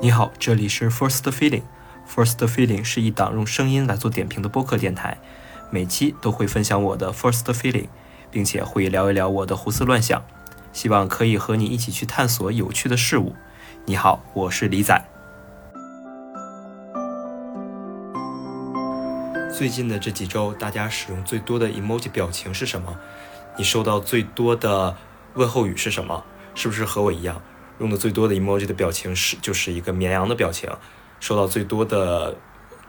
你好，这里是 First Feeling。First Feeling 是一档用声音来做点评的播客电台，每期都会分享我的 First Feeling，并且会聊一聊我的胡思乱想，希望可以和你一起去探索有趣的事物。你好，我是李仔。最近的这几周，大家使用最多的 emoji 表情是什么？你收到最多的问候语是什么？是不是和我一样？用的最多的 emoji 的表情是就是一个绵羊的表情，收到最多的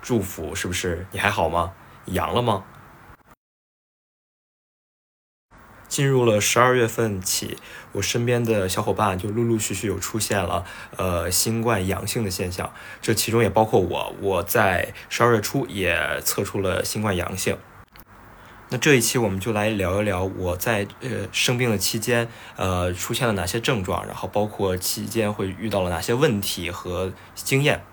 祝福是不是？你还好吗？阳了吗？进入了十二月份起，我身边的小伙伴就陆陆续续有出现了呃新冠阳性的现象，这其中也包括我，我在十二月初也测出了新冠阳性。那这一期我们就来聊一聊我在呃生病的期间，呃出现了哪些症状，然后包括期间会遇到了哪些问题和经验。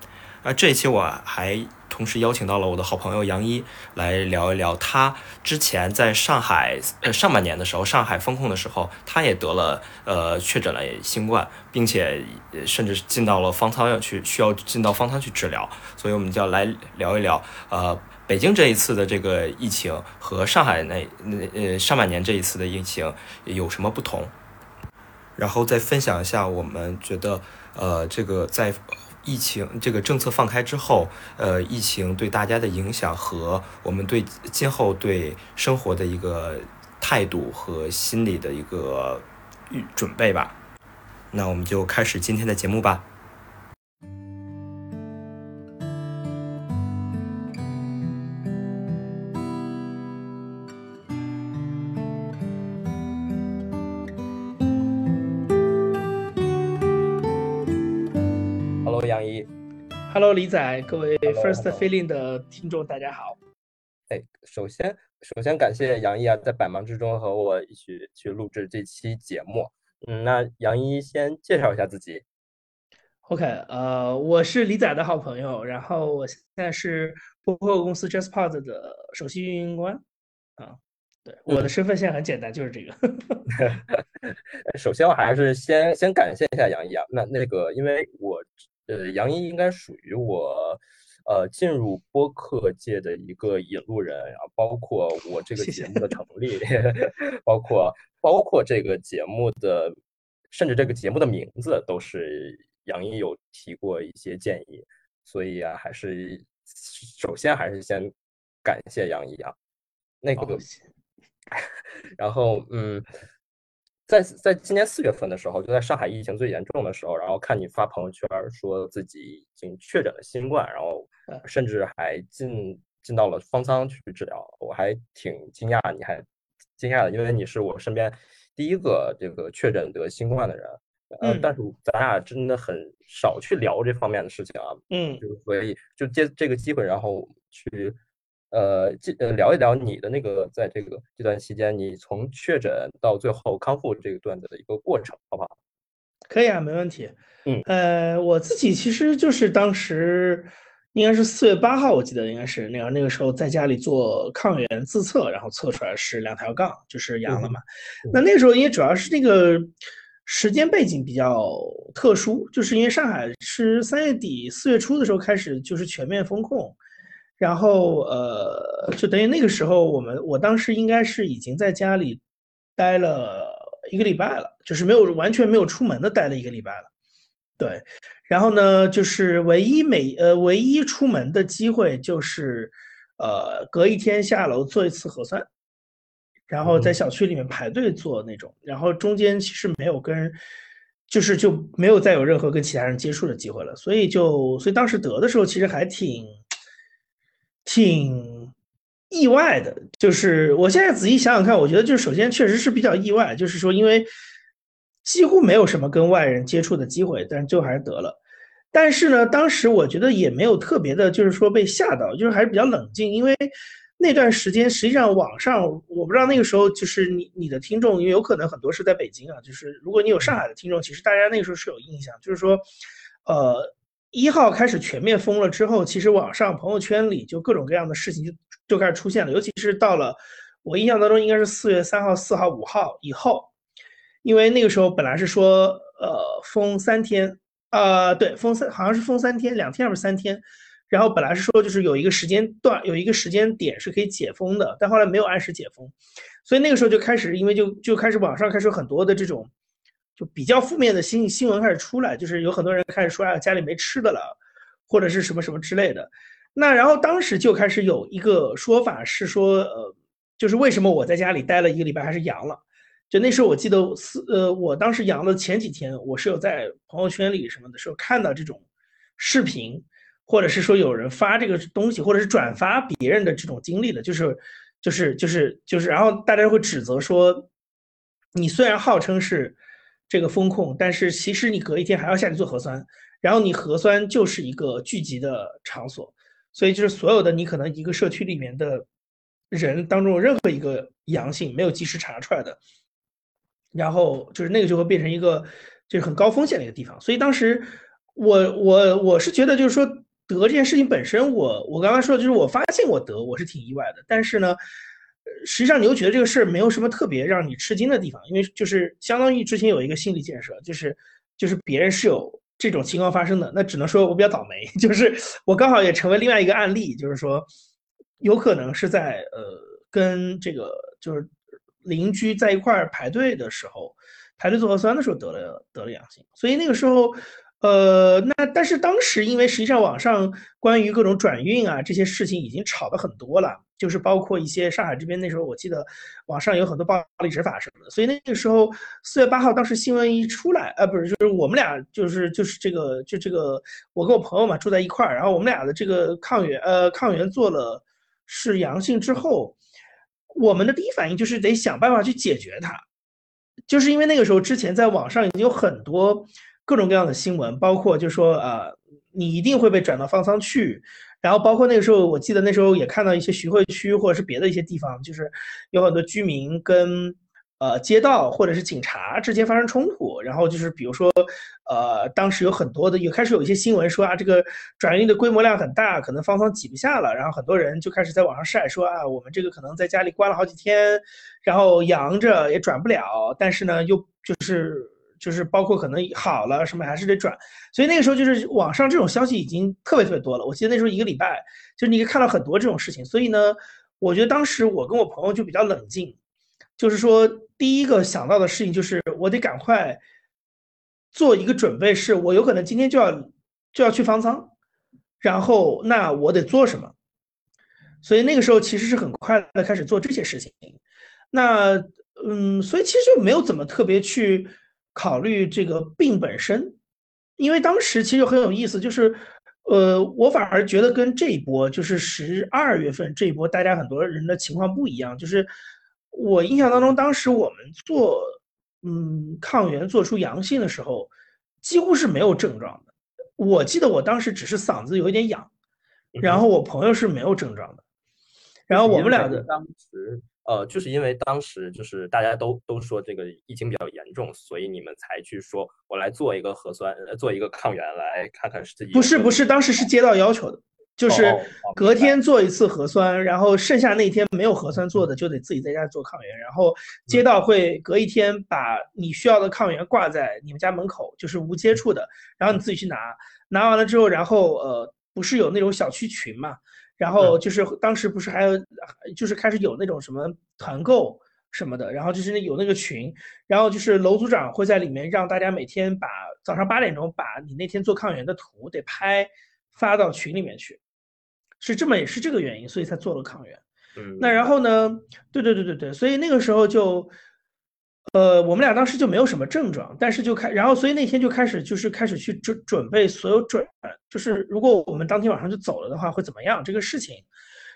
而这一期我还同时邀请到了我的好朋友杨一来聊一聊，他之前在上海呃上半年的时候，上海封控的时候，他也得了呃确诊了新冠，并且甚至进到了方舱要去需要进到方舱去治疗，所以我们就要来聊一聊呃。北京这一次的这个疫情和上海那那呃上半年这一次的疫情有什么不同？然后再分享一下我们觉得呃这个在疫情这个政策放开之后，呃疫情对大家的影响和我们对今后对生活的一个态度和心理的一个预准备吧。那我们就开始今天的节目吧。Hello，李仔，各位 First Feeling 的听众，大家好。哎，首先，首先感谢杨一啊，在百忙之中和我一起去录制这期节目。嗯，那杨一先介绍一下自己。OK，呃，我是李仔的好朋友，然后我现在是播客公司 JustPod 的首席运营官。啊，对，我的身份现在很简单，就是这个。首先，我还是先先感谢一下杨一啊。那那个，因为我。呃，杨一应该属于我，呃，进入播客界的一个引路人，然后包括我这个节目的成立，包括包括这个节目的，甚至这个节目的名字都是杨一有提过一些建议，所以啊，还是首先还是先感谢杨一啊，那个，然后嗯。在在今年四月份的时候，就在上海疫情最严重的时候，然后看你发朋友圈说自己已经确诊了新冠，然后甚至还进进到了方舱去治疗，我还挺惊讶，你还惊讶的，因为你是我身边第一个这个确诊得新冠的人，呃，但是咱俩真的很少去聊这方面的事情啊，嗯，就所以就借这个机会，然后去。呃，这呃聊一聊你的那个，在这个这段期间，你从确诊到最后康复这个段子的一个过程，好不好？可以啊，没问题。嗯，呃，我自己其实就是当时应该是四月八号，我记得应该是那样，那个时候在家里做抗原自测，然后测出来是两条杠，就是阳了嘛。那那个时候因为主要是那个时间背景比较特殊，就是因为上海是三月底四月初的时候开始就是全面封控。然后，呃，就等于那个时候，我们我当时应该是已经在家里待了一个礼拜了，就是没有完全没有出门的待了一个礼拜了。对，然后呢，就是唯一每呃唯一出门的机会就是，呃，隔一天下楼做一次核酸，然后在小区里面排队做那种，然后中间其实没有跟，就是就没有再有任何跟其他人接触的机会了，所以就所以当时得的时候其实还挺。挺意外的，就是我现在仔细想想看，我觉得就是首先确实是比较意外，就是说因为几乎没有什么跟外人接触的机会，但是最后还是得了。但是呢，当时我觉得也没有特别的，就是说被吓到，就是还是比较冷静，因为那段时间实际上网上我不知道那个时候就是你你的听众，因为有可能很多是在北京啊，就是如果你有上海的听众，其实大家那个时候是有印象，就是说，呃。一号开始全面封了之后，其实网上朋友圈里就各种各样的事情就就开始出现了，尤其是到了我印象当中应该是四月三号、四号、五号以后，因为那个时候本来是说呃封三天，呃，对，封三好像是封三天，两天还是三天。然后本来是说就是有一个时间段，有一个时间点是可以解封的，但后来没有按时解封，所以那个时候就开始，因为就就开始网上开始很多的这种就比较负面的新新闻开始出来，就是有很多人开始说啊家里没吃的了，或者是什么什么之类的。那然后当时就开始有一个说法是说，呃，就是为什么我在家里待了一个礼拜还是阳了？就那时候我记得四呃，我当时阳的前几天，我是有在朋友圈里什么的时候看到这种视频。或者是说有人发这个东西，或者是转发别人的这种经历的，就是，就是就是就是，然后大家会指责说，你虽然号称是这个风控，但是其实你隔一天还要下去做核酸，然后你核酸就是一个聚集的场所，所以就是所有的你可能一个社区里面的人当中任何一个阳性没有及时查出来的，然后就是那个就会变成一个就是很高风险的一个地方，所以当时我我我是觉得就是说。得这件事情本身，我我刚刚说的就是我发现我得，我是挺意外的。但是呢，实际上你又觉得这个事儿没有什么特别让你吃惊的地方，因为就是相当于之前有一个心理建设，就是就是别人是有这种情况发生的，那只能说我比较倒霉，就是我刚好也成为另外一个案例，就是说有可能是在呃跟这个就是邻居在一块儿排队的时候，排队做核酸的时候得了得了阳性，所以那个时候。呃，那但是当时因为实际上网上关于各种转运啊这些事情已经炒的很多了，就是包括一些上海这边那时候我记得网上有很多暴力执法什么的，所以那个时候四月八号当时新闻一出来，呃，不是就是我们俩就是就是这个就这个我跟我朋友嘛住在一块儿，然后我们俩的这个抗原呃抗原做了是阳性之后，我们的第一反应就是得想办法去解决它，就是因为那个时候之前在网上已经有很多。各种各样的新闻，包括就说呃，你一定会被转到方舱去，然后包括那个时候，我记得那时候也看到一些徐汇区或者是别的一些地方，就是有很多居民跟呃街道或者是警察之间发生冲突，然后就是比如说呃，当时有很多的，也开始有一些新闻说啊，这个转运的规模量很大，可能方舱挤不下了，然后很多人就开始在网上晒说啊，我们这个可能在家里关了好几天，然后阳着也转不了，但是呢又就是。就是包括可能好了什么还是得转，所以那个时候就是网上这种消息已经特别特别多了。我记得那时候一个礼拜，就是你可以看到很多这种事情。所以呢，我觉得当时我跟我朋友就比较冷静，就是说第一个想到的事情就是我得赶快做一个准备，是我有可能今天就要就要去方舱，然后那我得做什么？所以那个时候其实是很快的开始做这些事情。那嗯，所以其实就没有怎么特别去。考虑这个病本身，因为当时其实很有意思，就是，呃，我反而觉得跟这一波就是十二月份这一波，大家很多人的情况不一样。就是我印象当中，当时我们做，嗯，抗原做出阳性的时候，几乎是没有症状的。我记得我当时只是嗓子有一点痒，然后我朋友是没有症状的，然后我们俩的当时。呃，就是因为当时就是大家都都说这个疫情比较严重，所以你们才去说，我来做一个核酸，做一个抗原来看看是自己。不是不是，当时是接到要求的，就是隔天做一次核酸，然后剩下那天没有核酸做的就得自己在家做抗原，然后街道会隔一天把你需要的抗原挂在你们家门口，就是无接触的，然后你自己去拿，拿完了之后，然后呃，不是有那种小区群嘛？然后就是当时不是还有，就是开始有那种什么团购什么的，然后就是那有那个群，然后就是楼组长会在里面让大家每天把早上八点钟把你那天做抗原的图得拍发到群里面去，是这么也是这个原因，所以才做了抗原。嗯，那然后呢？对对对对对，所以那个时候就。呃，我们俩当时就没有什么症状，但是就开，然后所以那天就开始就是开始去准准备所有准，就是如果我们当天晚上就走了的话会怎么样这个事情。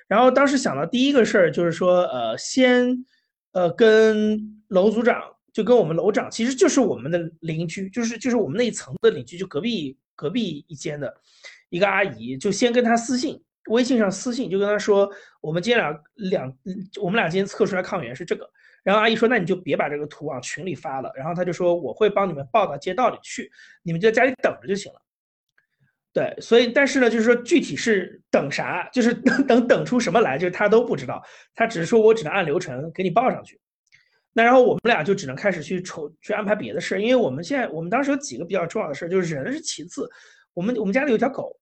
然后当时想到第一个事儿就是说，呃，先呃跟楼组长，就跟我们楼长，其实就是我们的邻居，就是就是我们那一层的邻居，就隔壁隔壁一间的一个阿姨，就先跟他私信，微信上私信，就跟他说，我们今天俩两，我们俩今天测出来抗原是这个。然后阿姨说：“那你就别把这个图往群里发了。”然后他就说：“我会帮你们报到街道里去，你们就在家里等着就行了。”对，所以但是呢，就是说具体是等啥，就是等等等出什么来，就是他都不知道，他只是说我只能按流程给你报上去。那然后我们俩就只能开始去筹去安排别的事，因为我们现在我们当时有几个比较重要的事，就是人是其次。我们我们家里有条狗，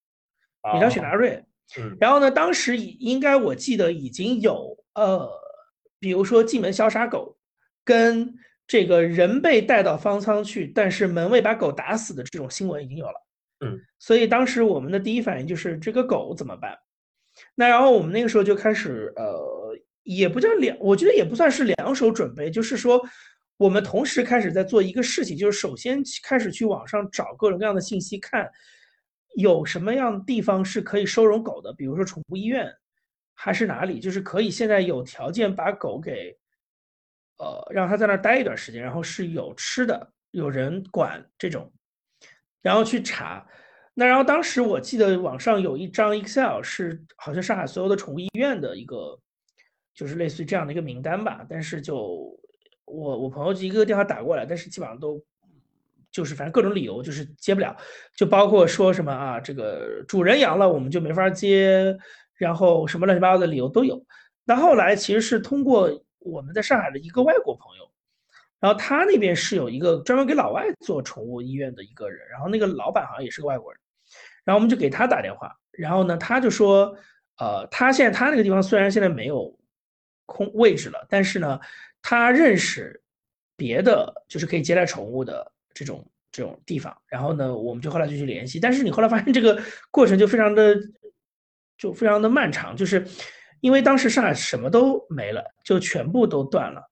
一条雪纳瑞。嗯。然后呢，当时应该我记得已经有呃，比如说进门消杀狗，跟这个人被带到方舱去，但是门卫把狗打死的这种新闻已经有了。嗯。所以当时我们的第一反应就是这个狗怎么办？那然后我们那个时候就开始呃。也不叫两，我觉得也不算是两手准备，就是说，我们同时开始在做一个事情，就是首先开始去网上找各种各样的信息，看有什么样的地方是可以收容狗的，比如说宠物医院，还是哪里，就是可以现在有条件把狗给，呃，让它在那儿待一段时间，然后是有吃的，有人管这种，然后去查。那然后当时我记得网上有一张 Excel 是好像上海所有的宠物医院的一个。就是类似于这样的一个名单吧，但是就我我朋友就一个电话打过来，但是基本上都就是反正各种理由就是接不了，就包括说什么啊这个主人阳了我们就没法接，然后什么乱七八糟的理由都有。那后来其实是通过我们在上海的一个外国朋友，然后他那边是有一个专门给老外做宠物医院的一个人，然后那个老板好像也是个外国人，然后我们就给他打电话，然后呢他就说，呃他现在他那个地方虽然现在没有。空位置了，但是呢，他认识别的就是可以接待宠物的这种这种地方，然后呢，我们就后来就去联系，但是你后来发现这个过程就非常的就非常的漫长，就是因为当时上海什么都没了，就全部都断了，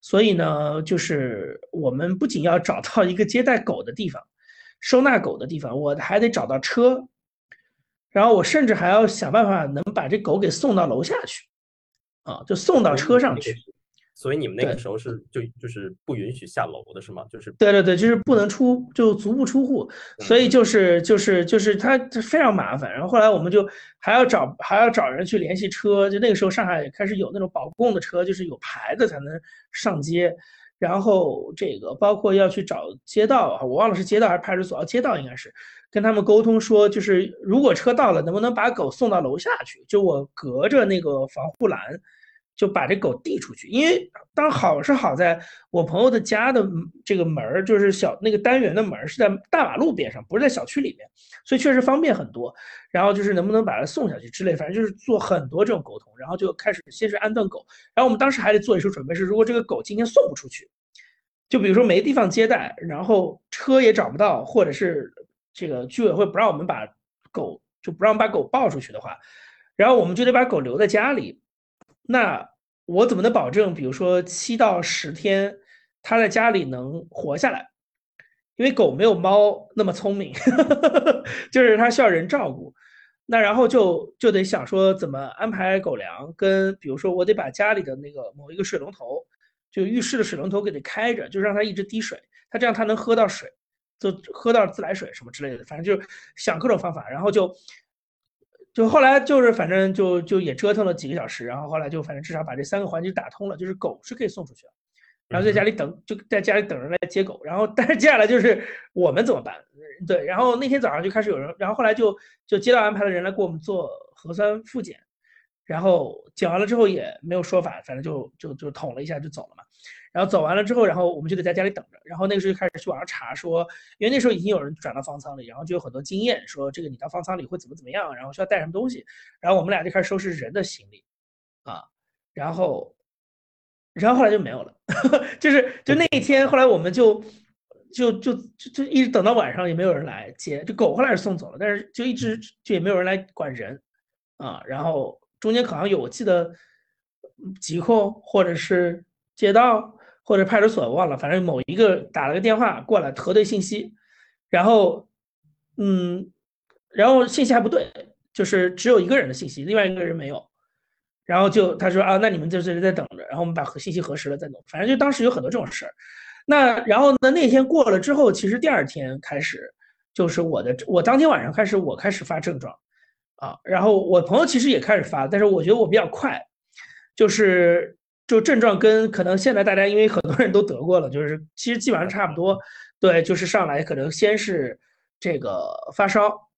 所以呢，就是我们不仅要找到一个接待狗的地方，收纳狗的地方，我还得找到车，然后我甚至还要想办法能把这狗给送到楼下去。啊，就送到车上去，所以你们那个时候是就就是不允许下楼的是吗？就是对对对，就是不能出，就足不出户，所以就是就是就是它非常麻烦。然后后来我们就还要找还要找人去联系车，就那个时候上海开始有那种保供的车，就是有牌子才能上街。然后这个包括要去找街道，我忘了是街道还是派出所，街道应该是跟他们沟通说，就是如果车到了，能不能把狗送到楼下去？就我隔着那个防护栏。就把这狗递出去，因为当好是好在我朋友的家的这个门儿，就是小那个单元的门儿是在大马路边上，不是在小区里面，所以确实方便很多。然后就是能不能把它送下去之类，反正就是做很多这种沟通，然后就开始先是安顿狗。然后我们当时还得做一手准备，是如果这个狗今天送不出去，就比如说没地方接待，然后车也找不到，或者是这个居委会不让我们把狗就不让把狗抱出去的话，然后我们就得把狗留在家里。那我怎么能保证，比如说七到十天，它在家里能活下来？因为狗没有猫那么聪明，就是它需要人照顾。那然后就就得想说怎么安排狗粮，跟比如说我得把家里的那个某一个水龙头，就浴室的水龙头给它开着，就让它一直滴水，它这样它能喝到水，就喝到自来水什么之类的，反正就是想各种方法，然后就。就后来就是反正就就也折腾了几个小时，然后后来就反正至少把这三个环节打通了，就是狗是可以送出去的，然后在家里等就在家里等人来接狗，然后但是接下来就是我们怎么办？对，然后那天早上就开始有人，然后后来就就街道安排了人来给我们做核酸复检，然后检完了之后也没有说法，反正就就就捅了一下就走了嘛。然后走完了之后，然后我们就得在家里等着。然后那个时候就开始去网上查，说因为那时候已经有人转到方舱里，然后就有很多经验，说这个你到方舱里会怎么怎么样，然后需要带什么东西。然后我们俩就开始收拾人的行李，啊，然后，然后后来就没有了，就是就那一天，后来我们就就就就就一直等到晚上也没有人来接，就狗后来是送走了，但是就一直就也没有人来管人，啊，然后中间好像有我记得疾控或者是街道。或者派出所忘了，反正某一个打了个电话过来核对信息，然后，嗯，然后信息还不对，就是只有一个人的信息，另外一个人没有，然后就他说啊，那你们在这里在等着，然后我们把核信息核实了再弄，反正就当时有很多这种事儿。那然后呢，那天过了之后，其实第二天开始就是我的，我当天晚上开始我开始发症状，啊，然后我朋友其实也开始发，但是我觉得我比较快，就是。就症状跟可能现在大家因为很多人都得过了，就是其实基本上差不多。对，就是上来可能先是这个发烧，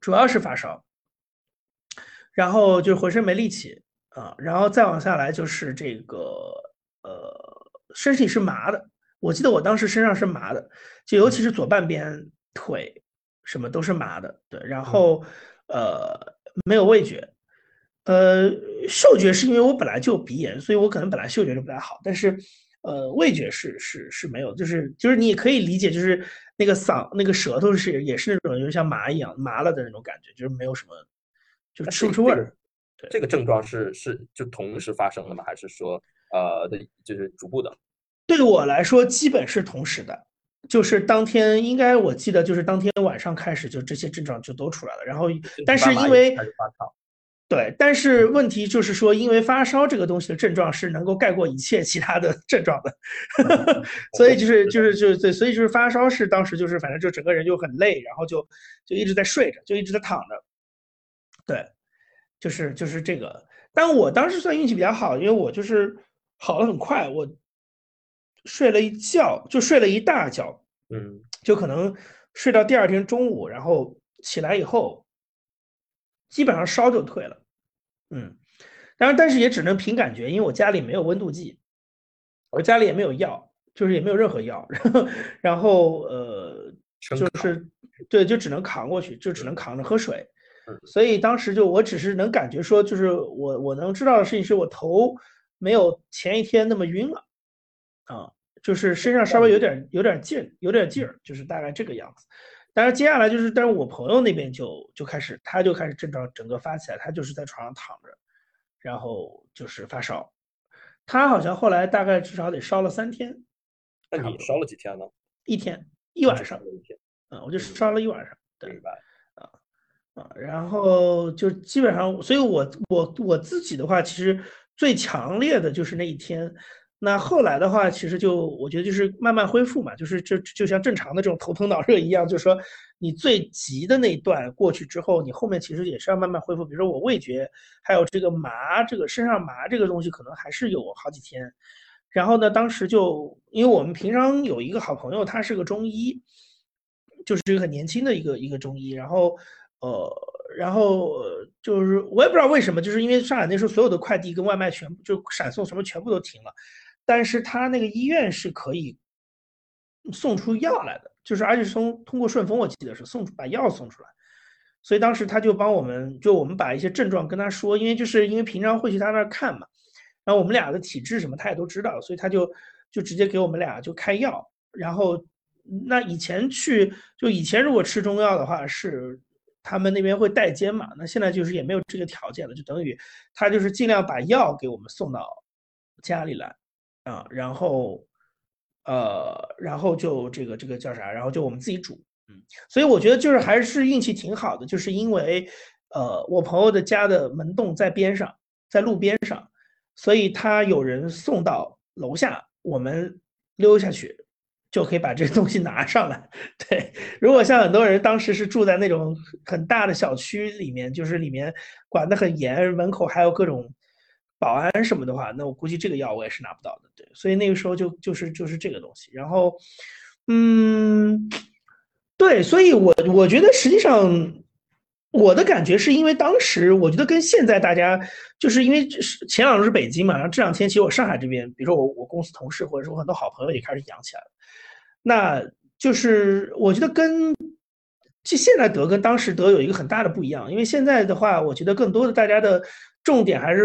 主要是发烧，然后就浑身没力气啊，然后再往下来就是这个呃身体是麻的。我记得我当时身上是麻的，就尤其是左半边腿什么都是麻的。对，然后呃没有味觉，呃嗅觉是因为我本来就有鼻炎，所以我可能本来嗅觉就不太好，但是呃味觉是是是没有，就是就是你可以理解，就是那个嗓那个舌头是也是那种就像麻一样麻了的那种感觉，就是没有什么就吃不出味儿。这个症状是是就同时发生的吗？还是说呃的就是逐步的？对我来说，基本是同时的，就是当天应该我记得就是当天晚上开始，就这些症状就都出来了。然后，但是因为对，但是问题就是说，因为发烧这个东西的症状是能够盖过一切其他的 症状的，所以就是就是就是对，所以就是发烧是当时就是反正就整个人就很累，然后就就一直在睡着，就一直在躺着。对，就是就是这个。但我当时算运气比较好，因为我就是好的很快，我。睡了一觉，就睡了一大觉，嗯，就可能睡到第二天中午，然后起来以后，基本上烧就退了，嗯，当然，但是也只能凭感觉，因为我家里没有温度计，我家里也没有药，就是也没有任何药，然后，然后呃，就是对，就只能扛过去，就只能扛着喝水，所以当时就我只是能感觉说，就是我我能知道的事情是我头没有前一天那么晕了。啊，就是身上稍微有点有点劲，有点劲儿，就是大概这个样子。但是接下来就是，但是我朋友那边就就开始，他就开始症状整个发起来，他就是在床上躺着，然后就是发烧。他好像后来大概至少得烧了三天。那你烧了几天呢？一天一晚上。一天。嗯，我就烧了一晚上。明白。啊啊，然后就基本上，所以我我我自己的话，其实最强烈的就是那一天。那后来的话，其实就我觉得就是慢慢恢复嘛，就是就就像正常的这种头疼脑热一样，就是说你最急的那一段过去之后，你后面其实也是要慢慢恢复。比如说我味觉还有这个麻，这个身上麻这个东西可能还是有好几天。然后呢，当时就因为我们平常有一个好朋友，他是个中医，就是一个很年轻的一个一个中医。然后呃，然后就是我也不知道为什么，就是因为上海那时候所有的快递跟外卖全部就闪送什么全部都停了。但是他那个医院是可以送出药来的，就是而且从通过顺丰，我记得是送出把药送出来，所以当时他就帮我们，就我们把一些症状跟他说，因为就是因为平常会去他那儿看嘛，然后我们俩的体质什么他也都知道，所以他就就直接给我们俩就开药，然后那以前去就以前如果吃中药的话是他们那边会代煎嘛，那现在就是也没有这个条件了，就等于他就是尽量把药给我们送到家里来。啊，然后，呃，然后就这个这个叫啥？然后就我们自己煮，嗯，所以我觉得就是还是运气挺好的，就是因为，呃，我朋友的家的门洞在边上，在路边上，所以他有人送到楼下，我们溜下去就可以把这个东西拿上来。对，如果像很多人当时是住在那种很大的小区里面，就是里面管得很严，门口还有各种。保安什么的话，那我估计这个药我也是拿不到的，对，所以那个时候就就是就是这个东西，然后，嗯，对，所以我我觉得实际上我的感觉是因为当时我觉得跟现在大家就是因为前两周是北京嘛，然后这两天其实我上海这边，比如说我我公司同事或者说我很多好朋友也开始养起来了，那就是我觉得跟就现在得跟当时得有一个很大的不一样，因为现在的话，我觉得更多的大家的重点还是。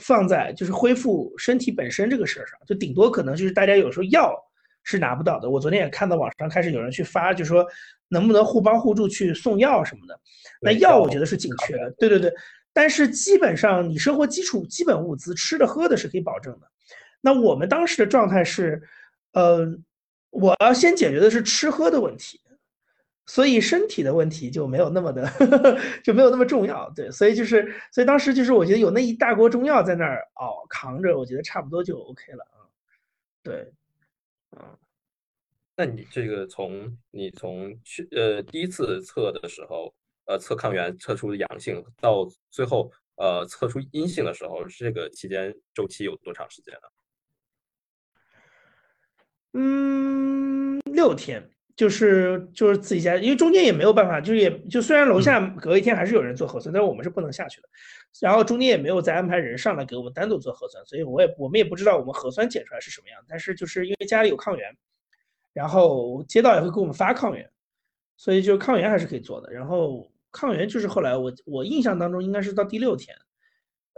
放在就是恢复身体本身这个事儿上，就顶多可能就是大家有时候药是拿不到的。我昨天也看到网上开始有人去发，就说能不能互帮互助去送药什么的。那药我觉得是紧缺的，对对对。但是基本上你生活基础基本物资吃的喝的是可以保证的。那我们当时的状态是，呃，我要先解决的是吃喝的问题。所以身体的问题就没有那么的 就没有那么重要，对，所以就是所以当时就是我觉得有那一大锅中药在那儿熬扛着，我觉得差不多就 OK 了啊，对，嗯，那你这个从你从去呃第一次测的时候，呃测抗原测出阳性，到最后呃测出阴性的时候，这个期间周期有多长时间呢？嗯，六天。就是就是自己家，因为中间也没有办法，就是也就虽然楼下隔一天还是有人做核酸，但是我们是不能下去的。然后中间也没有再安排人上来给我们单独做核酸，所以我也我们也不知道我们核酸检出来是什么样。但是就是因为家里有抗原，然后街道也会给我们发抗原，所以就抗原还是可以做的。然后抗原就是后来我我印象当中应该是到第六天，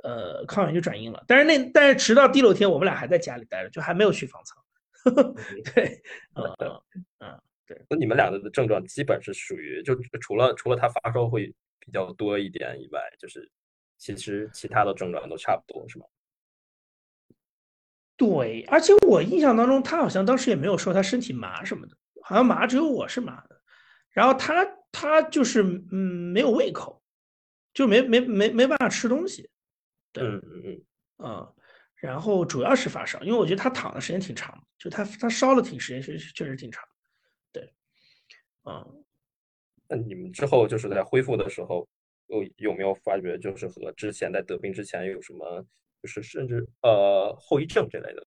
呃，抗原就转阴了。但是那但是直到第六天我们俩还在家里待着，就还没有去方舱。对，嗯 嗯。那你们俩的症状基本是属于，就除了除了他发烧会比较多一点以外，就是其实其他的症状都差不多，是吗？对，而且我印象当中，他好像当时也没有说他身体麻什么的，好像麻只有我是麻的，然后他他就是嗯没有胃口，就没没没没办法吃东西。嗯嗯嗯嗯，然后主要是发烧，因为我觉得他躺的时间挺长，就他他烧了挺时间，确实确实挺长。啊，那你们之后就是在恢复的时候，有有没有发觉，就是和之前在得病之前有什么，就是甚至呃后遗症之类的？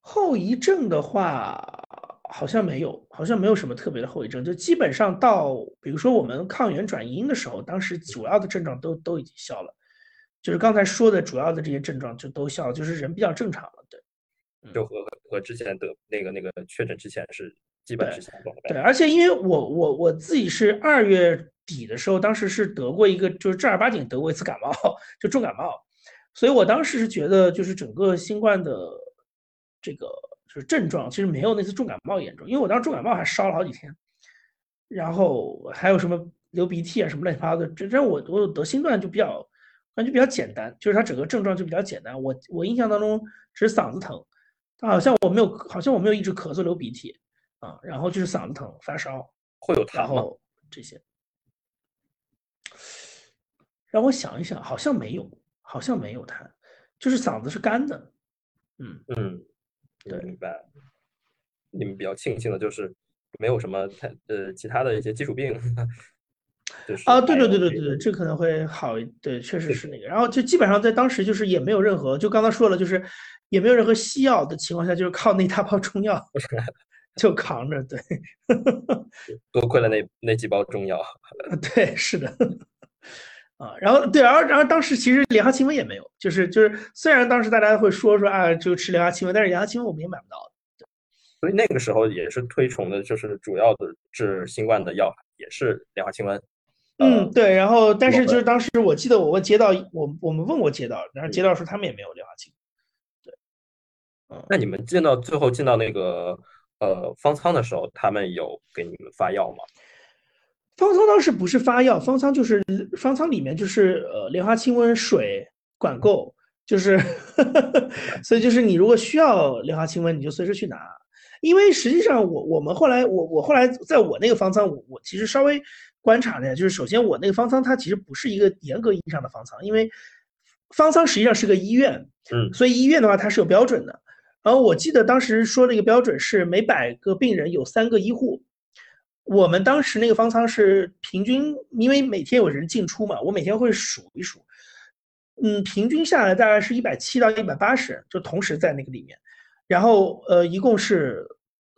后遗症的话，好像没有，好像没有什么特别的后遗症，就基本上到，比如说我们抗原转阴的时候，当时主要的症状都都已经消了，就是刚才说的主要的这些症状就都消了，就是人比较正常了，对。就和和之前得那个那个确诊之前是基本是相同的。对，而且因为我我我自己是二月底的时候，当时是得过一个就是正儿八经得过一次感冒，就重感冒，所以我当时是觉得就是整个新冠的这个就是症状其实没有那次重感冒严重，因为我当时重感冒还烧了好几天，然后还有什么流鼻涕啊什么乱七八糟的，这这我我得新冠就比较感觉比较简单，就是它整个症状就比较简单，我我印象当中只是嗓子疼。好像我没有，好像我没有一直咳嗽流鼻涕啊，然后就是嗓子疼发烧，会有痰吗？这些让我想一想，好像没有，好像没有痰，就是嗓子是干的。嗯嗯，对，明白。你们比较庆幸的就是没有什么太呃其他的一些基础病。啊，对对对对对对，这可能会好，对，确实是那个。然后就基本上在当时就是也没有任何，就刚刚说了，就是也没有任何西药的情况下，就是靠那大包中药 就扛着。对，多亏了那那几包中药。对，是的。啊，然后对，然后然后当时其实莲花清瘟也没有，就是就是虽然当时大家会说说啊，就吃莲花清瘟，但是莲花清瘟我们也买不到的。所以那个时候也是推崇的，就是主要的治新冠的药也是莲花清瘟。嗯，对，然后但是就是当时我记得我问街道，我我们问过街道，然后街道说他们也没有莲花清。对，嗯，那你们进到最后进到那个呃方舱的时候，他们有给你们发药吗？方舱当时不是发药，方舱就是方舱里面就是呃莲花清瘟水管够，就是 所以就是你如果需要莲花清瘟，你就随时去拿。因为实际上我我们后来我我后来在我那个方舱，我我其实稍微。观察了一下，就是首先我那个方舱它其实不是一个严格意义上的方舱，因为方舱实际上是个医院，嗯，所以医院的话它是有标准的。然后我记得当时说了一个标准是每百个病人有三个医护。我们当时那个方舱是平均，因为每天有人进出嘛，我每天会数一数，嗯，平均下来大概是一百七到一百八十人，就同时在那个里面。然后呃，一共是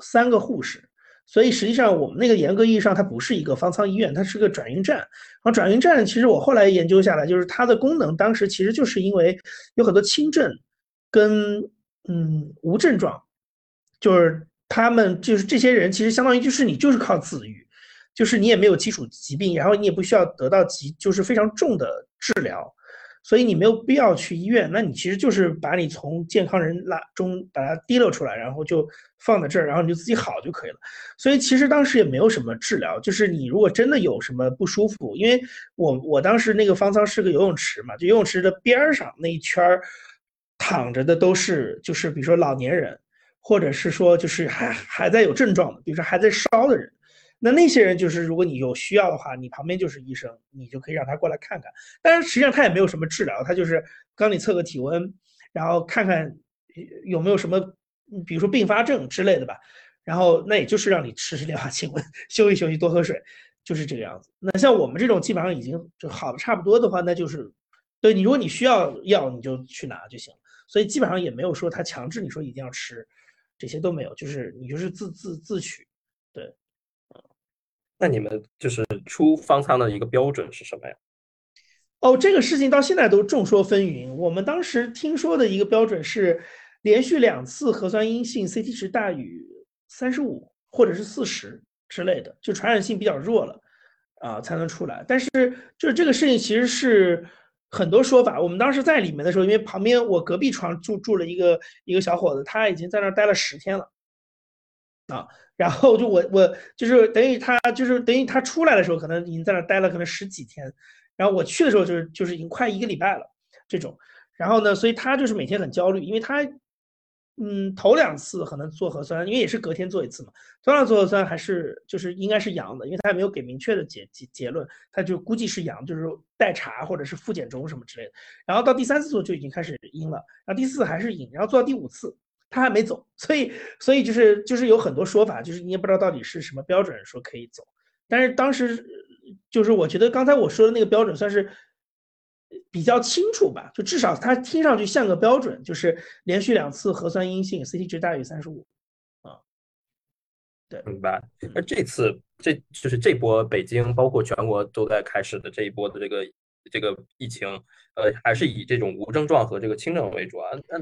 三个护士。所以实际上，我们那个严格意义上，它不是一个方舱医院，它是个转运站。然后转运站，其实我后来研究下来，就是它的功能，当时其实就是因为有很多轻症跟嗯无症状，就是他们就是这些人，其实相当于就是你就是靠自愈，就是你也没有基础疾病，然后你也不需要得到极就是非常重的治疗。所以你没有必要去医院，那你其实就是把你从健康人拉中把它提溜出来，然后就放在这儿，然后你就自己好就可以了。所以其实当时也没有什么治疗，就是你如果真的有什么不舒服，因为我我当时那个方舱是个游泳池嘛，就游泳池的边上那一圈躺着的都是就是比如说老年人，或者是说就是还还在有症状的，比如说还在烧的人。那那些人就是，如果你有需要的话，你旁边就是医生，你就可以让他过来看看。但是实际上他也没有什么治疗，他就是帮你测个体温，然后看看有没有什么，比如说并发症之类的吧。然后那也就是让你吃吃莲花清瘟，休息休息，多喝水，就是这个样子。那像我们这种基本上已经就好的差不多的话，那就是对你，如果你需要药，你就去拿就行。所以基本上也没有说他强制你说一定要吃。这些都没有，就是你就是自自自取。那你们就是出方舱的一个标准是什么呀？哦，这个事情到现在都众说纷纭。我们当时听说的一个标准是，连续两次核酸阴性，CT 值大于三十五或者是四十之类的，就传染性比较弱了，啊，才能出来。但是就是这个事情其实是很多说法。我们当时在里面的时候，因为旁边我隔壁床住住了一个一个小伙子，他已经在那儿待了十天了，啊，然后就我我就是等于他就是等于他出来的时候，可能已经在那待了可能十几天。然后我去的时候就是就是已经快一个礼拜了这种，然后呢，所以他就是每天很焦虑，因为他，嗯，头两次可能做核酸，因为也是隔天做一次嘛，头两次做核酸还是就是应该是阳的，因为他也没有给明确的结结结论，他就估计是阳，就是待查或者是复检中什么之类的。然后到第三次做就已经开始阴了，然后第四还是阴，然后做到第五次他还没走，所以所以就是就是有很多说法，就是你也不知道到底是什么标准说可以走，但是当时。就是我觉得刚才我说的那个标准算是比较清楚吧，就至少它听上去像个标准，就是连续两次核酸阴性，CT 值大于三十五，啊，对，明白。那这次这就是这波北京包括全国都在开始的这一波的这个这个疫情，呃，还是以这种无症状和这个轻症为主啊。那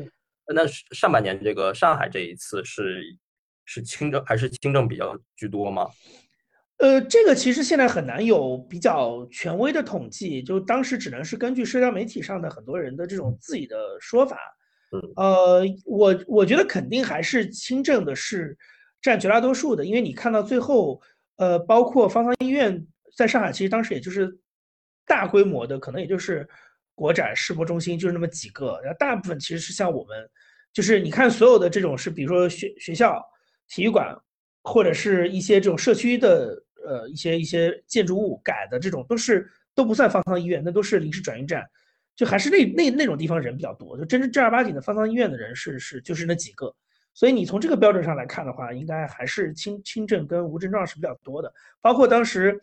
那上半年这个上海这一次是是轻症还是轻症比较居多吗？呃，这个其实现在很难有比较权威的统计，就当时只能是根据社交媒体上的很多人的这种自己的说法。呃，我我觉得肯定还是轻症的是占绝大多数的，因为你看到最后，呃，包括方舱医院在上海，其实当时也就是大规模的，可能也就是国展世博中心就是那么几个，然后大部分其实是像我们，就是你看所有的这种是，比如说学学校、体育馆或者是一些这种社区的。呃，一些一些建筑物改的这种都是都不算方舱医院，那都是临时转运站，就还是那那那种地方人比较多，就真正正儿八经的方舱医院的人是是就是那几个，所以你从这个标准上来看的话，应该还是轻轻症跟无症状是比较多的。包括当时，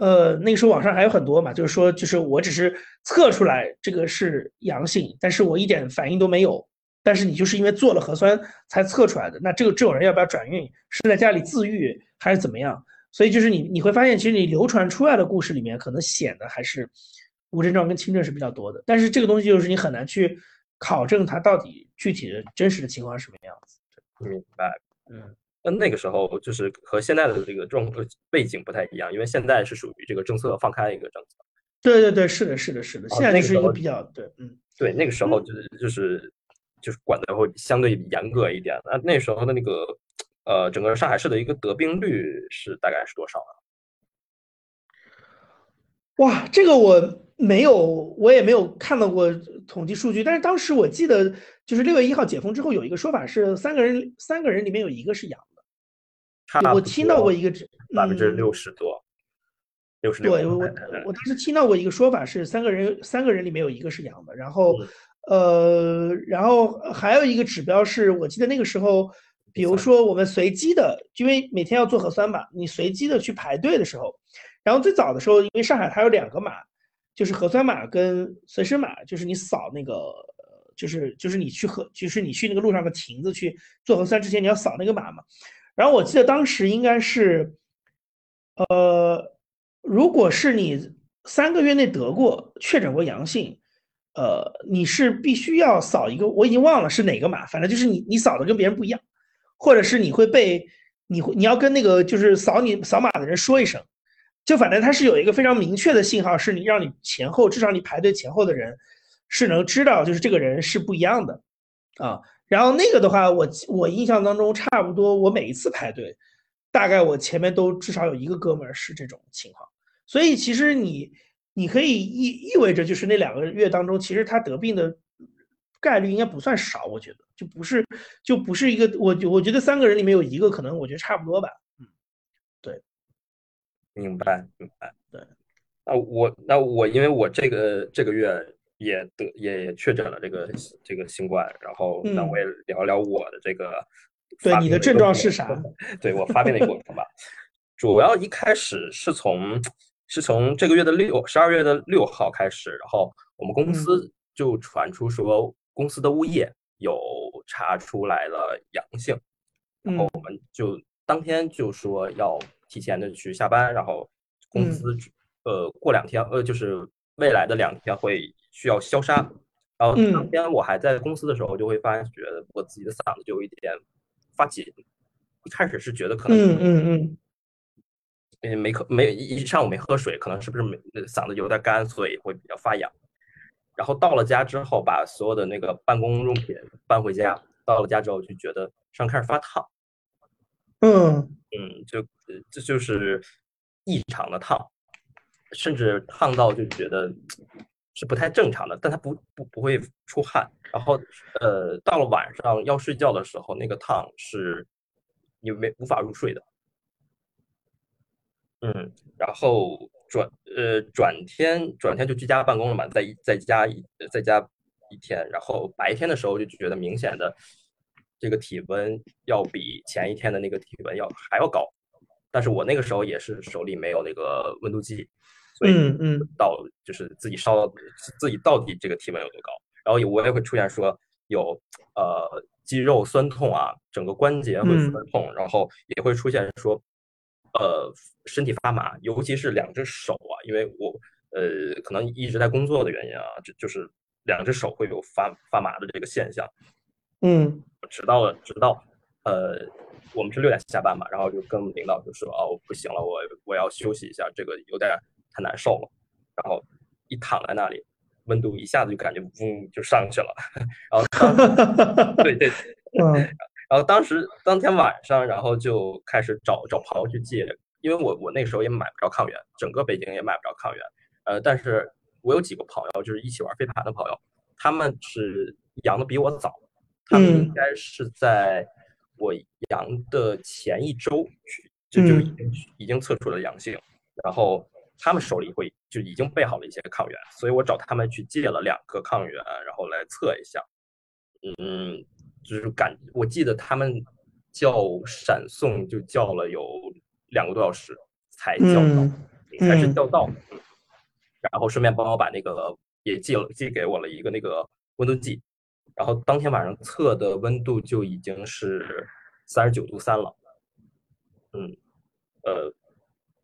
呃，那个时候网上还有很多嘛，就是说就是我只是测出来这个是阳性，但是我一点反应都没有，但是你就是因为做了核酸才测出来的，那这个这种人要不要转运？是在家里自愈还是怎么样？所以就是你你会发现，其实你流传出来的故事里面，可能显得还是无症状跟轻症是比较多的。但是这个东西就是你很难去考证它到底具体的真实的情况是什么样子。明白。嗯，那那个时候就是和现在的这个状背景不太一样，因为现在是属于这个政策放开一个政策。对对对，是的，是的，是的。现在就是一个比较对，嗯，对，那个时候就是就是就是管的会相对严格一点。那那时候的那个。呃，整个上海市的一个得病率是大概是多少呢？哇，这个我没有，我也没有看到过统计数据。但是当时我记得，就是六月一号解封之后，有一个说法是三个人，三个人里面有一个是阳的。我听到过一个百分之六十多，六十六对，我我当时听到过一个说法是三个人，三个人里面有一个是阳的。然后，呃，然后还有一个指标是我记得那个时候。比如说，我们随机的，因为每天要做核酸嘛，你随机的去排队的时候，然后最早的时候，因为上海它有两个码，就是核酸码跟随身码，就是你扫那个，就是就是你去核，就是你去那个路上的亭子去做核酸之前，你要扫那个码嘛。然后我记得当时应该是，呃，如果是你三个月内得过确诊过阳性，呃，你是必须要扫一个，我已经忘了是哪个码，反正就是你你扫的跟别人不一样。或者是你会被你会你要跟那个就是扫你扫码的人说一声，就反正它是有一个非常明确的信号，是你让你前后至少你排队前后的人是能知道就是这个人是不一样的啊。然后那个的话，我我印象当中差不多我每一次排队，大概我前面都至少有一个哥们儿是这种情况。所以其实你你可以意意味着就是那两个月当中，其实他得病的。概率应该不算少，我觉得就不是就不是一个我我觉得三个人里面有一个可能，我觉得差不多吧。嗯，对，明白明白。对，那我那我因为我这个这个月也得也确诊了这个这个新冠，然后那我也聊聊我的这个对你的症状是啥？对我发病的过程吧。主要一开始是从是从这个月的六十二月的六号开始，然后我们公司就传出说。公司的物业有查出来了阳性，然后我们就当天就说要提前的去下班，然后公司呃过两天呃就是未来的两天会需要消杀，然后当天我还在公司的时候就会发觉我自己的嗓子就有一点发紧，一开始是觉得可能嗯嗯嗯。嗯，没喝没一上午没喝水，可能是不是没嗓子有点干，所以会比较发痒。然后到了家之后，把所有的那个办公用品搬回家。到了家之后，就觉得上开始发烫。嗯嗯，就这就是异常的烫，甚至烫到就觉得是不太正常的。但它不不不会出汗。然后呃，到了晚上要睡觉的时候，那个烫是你没无法入睡的。嗯，然后转呃转天转天就居家办公了嘛，在在家一在家一天，然后白天的时候就觉得明显的这个体温要比前一天的那个体温要还要高，但是我那个时候也是手里没有那个温度计，所以嗯到就是自己烧自己到底这个体温有多高，然后我也会出现说有呃肌肉酸痛啊，整个关节会酸痛，然后也会出现说。呃，身体发麻，尤其是两只手啊，因为我呃可能一直在工作的原因啊，就就是两只手会有发发麻的这个现象。嗯，直到直到呃，我们是六点下班嘛，然后就跟领导就说哦不行了，我我要休息一下，这个有点太难受了。然后一躺在那里，温度一下子就感觉嗡就上去了。然后对 对，嗯。然后当时当天晚上，然后就开始找找朋友去借，因为我我那时候也买不着抗原，整个北京也买不着抗原。呃，但是我有几个朋友，就是一起玩飞盘的朋友，他们是阳的比我早，他们应该是在我阳的前一周去，就就已经已经测出了阳性，然后他们手里会就已经备好了一些抗原，所以我找他们去借了两个抗原，然后来测一下，嗯。就是感，我记得他们叫闪送，就叫了有两个多小时才叫到，才是叫到。然后顺便帮我把那个也寄了，寄给我了一个那个温度计。然后当天晚上测的温度就已经是三十九度三了。嗯，呃，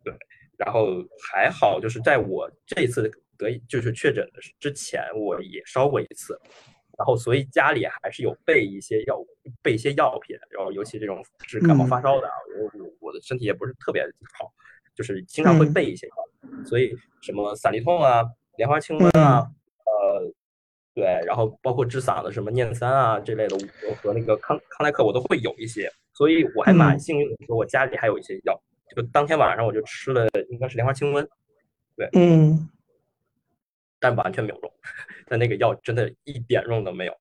对。然后还好，就是在我这一次得就是确诊的之前，我也烧过一次。然后，所以家里还是有备一些药，备一些药品。然后，尤其这种治感冒发烧的，我我我的身体也不是特别好，就是经常会备一些药。所以，什么散利痛啊、莲花清瘟啊，呃，对，然后包括治嗓子什么念三啊这类的，我和那个康康莱克我都会有一些。所以我还蛮幸运的，说我家里还有一些药。就当天晚上我就吃了，应该是莲花清瘟，对，嗯，但完全没有用。但那个药真的一点用都没有，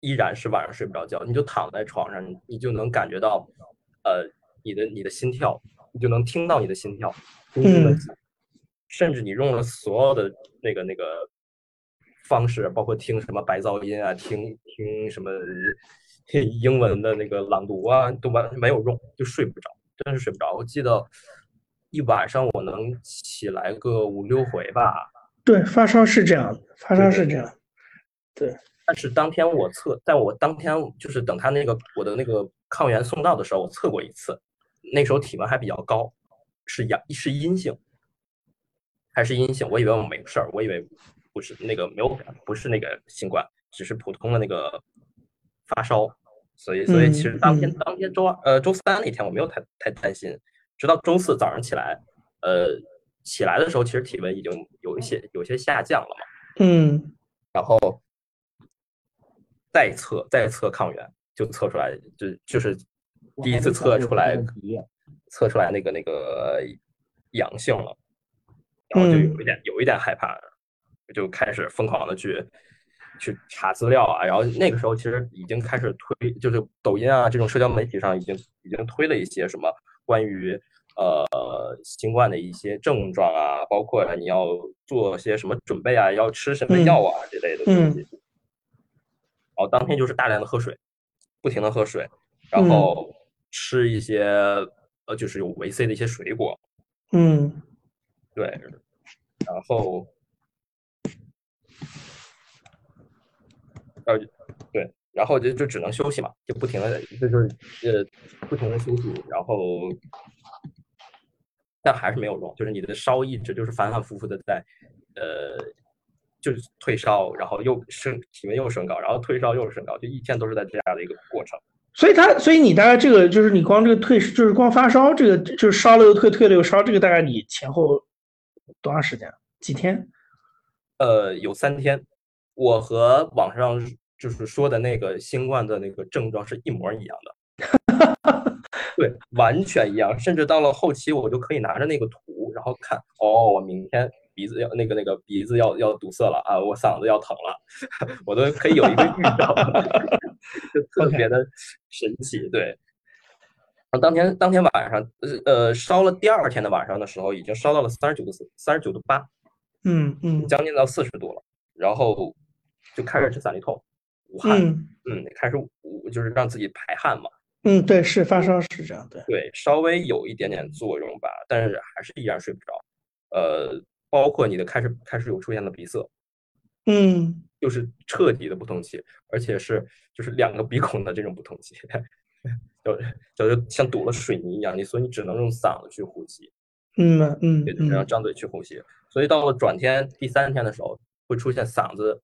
依然是晚上睡不着觉。你就躺在床上，你就能感觉到，呃，你的你的心跳，你就能听到你的心跳，嗯，甚至你用了所有的那个那个方式，包括听什么白噪音啊，听听什么英文的那个朗读啊，都完没有用，就睡不着，真是睡不着。我记得一晚上我能起来个五六回吧。对，发烧是这样，发烧是这样，对。但是当天我测，在我当天就是等他那个我的那个抗原送到的时候，我测过一次，那时候体温还比较高，是阳是阴性，还是阴性？我以为我没事儿，我以为不是那个没有不是那个新冠，只是普通的那个发烧。所以所以其实当天当天周二呃周三那天我没有太太担心，直到周四早上起来，呃。起来的时候，其实体温已经有一些有些下降了嘛。嗯，然后再测再测抗原，就测出来就就是第一次测出来测出来那个那个阳性了，然后就有一点有一点害怕，就开始疯狂的去去查资料啊。然后那个时候其实已经开始推，就是抖音啊这种社交媒体上已经已经推了一些什么关于。呃，新冠的一些症状啊，包括你要做些什么准备啊，要吃什么药啊这类的东西。然后当天就是大量的喝水，不停的喝水，然后吃一些呃，就是有维 C 的一些水果。嗯，对，然后呃，对，然后就就只能休息嘛，就不停的就就是呃不停的休息，然后但还是没有用，就是你的烧一直就是反反复复的在呃就是退烧，然后又升体温又升高，然后退烧又升高，就一天都是在这样的一个过程。所以他，所以你大概这个就是你光这个退，就是光发烧，这个就是烧了又退，退了又烧，这个大概你前后多长时间？几天？呃，有三天。我和网上就是说的那个新冠的那个症状是一模一样的，对，完全一样。甚至到了后期，我就可以拿着那个图，然后看，哦，我明天鼻子要那个那个鼻子要要堵塞了啊，我嗓子要疼了，我都可以有一个预兆，就特别的神奇。对，然后当天当天晚上，呃，烧了第二天的晚上的时候，已经烧到了三十九度四，三十九度八，嗯嗯，将近到四十度了，然后。就开始吃散利痛，捂汗，嗯，开始捂，就是让自己排汗嘛。嗯，对，是发烧是这样，对，对，稍微有一点点作用吧，但是还是依然睡不着。呃，包括你的开始开始有出现了鼻塞，嗯，就是彻底的不通气，而且是就是两个鼻孔的这种不通气，就就像堵了水泥一样，你所以你只能用嗓子去呼吸，嗯嗯，然后张嘴去呼吸。所以到了转天第三天的时候，会出现嗓子。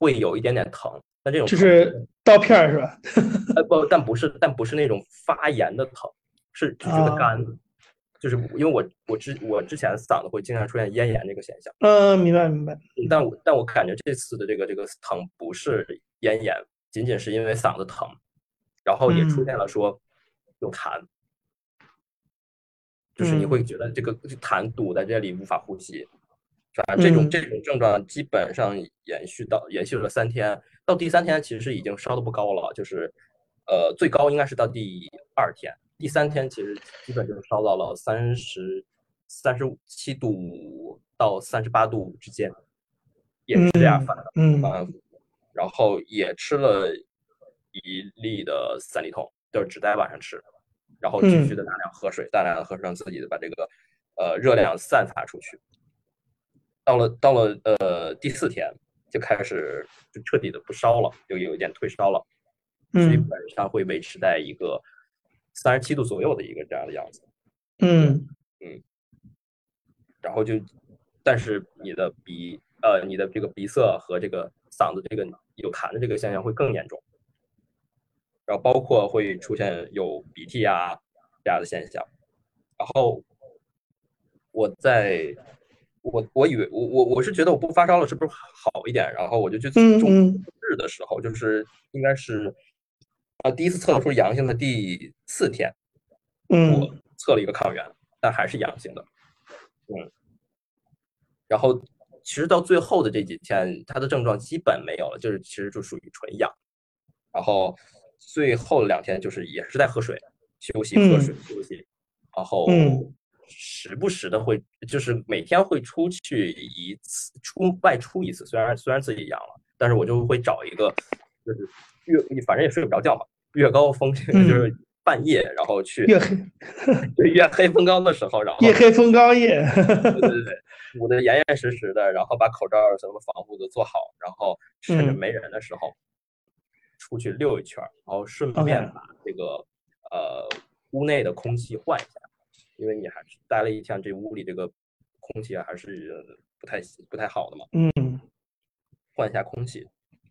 会有一点点疼，但这种就是刀片儿是吧？呃不，但不是，但不是那种发炎的疼，是就觉得干，就是因为我我之我之前嗓子会经常出现咽炎这个现象。嗯，明白明白。但我但我感觉这次的这个这个疼不是咽炎，仅仅是因为嗓子疼，然后也出现了说有痰，就是你会觉得这个痰堵在这里无法呼吸。反正这种这种症状基本上延续到延续了三天，到第三天其实已经烧的不高了，就是呃最高应该是到第二天，第三天其实基本就是烧到了三十三十七度五到三十八度五之间，也是这样反的，嗯，然后也吃了一粒的三粒痛，就是只在晚上吃，然后继续的大量喝水，大量的喝水，让自己的把这个呃热量散发出去。到了到了呃第四天就开始就彻底的不烧了，就有一点退烧了，基本上会维持在一个三十七度左右的一个这样的样子。嗯。嗯，然后就，但是你的鼻呃你的这个鼻塞和这个嗓子这个有痰的这个现象会更严重，然后包括会出现有鼻涕啊这样的现象，然后我在。我我以为我我我是觉得我不发烧了是不是好一点？然后我就去中日的时候，就是应该是啊第一次测出阳性的第四天，我测了一个抗原，但还是阳性的，嗯，然后其实到最后的这几天，他的症状基本没有了，就是其实就属于纯阳，然后最后两天就是也是在喝水、休息、喝水、休息，然后。时不时的会，就是每天会出去一次，出外出一次。虽然虽然自己阳了，但是我就会找一个，就是越反正也睡不着觉嘛，越高峰就是半夜，然后去月黑，对月黑风高的时候，然后夜黑风高夜，对对对，捂得严严实实的，然后把口罩什么防护都做好，然后趁着没人的时候出去溜一圈，然后顺便把这个呃屋内的空气换一下。因为你还是待了一天，这屋里这个空气还是不太不太好的嘛。嗯，换一下空气，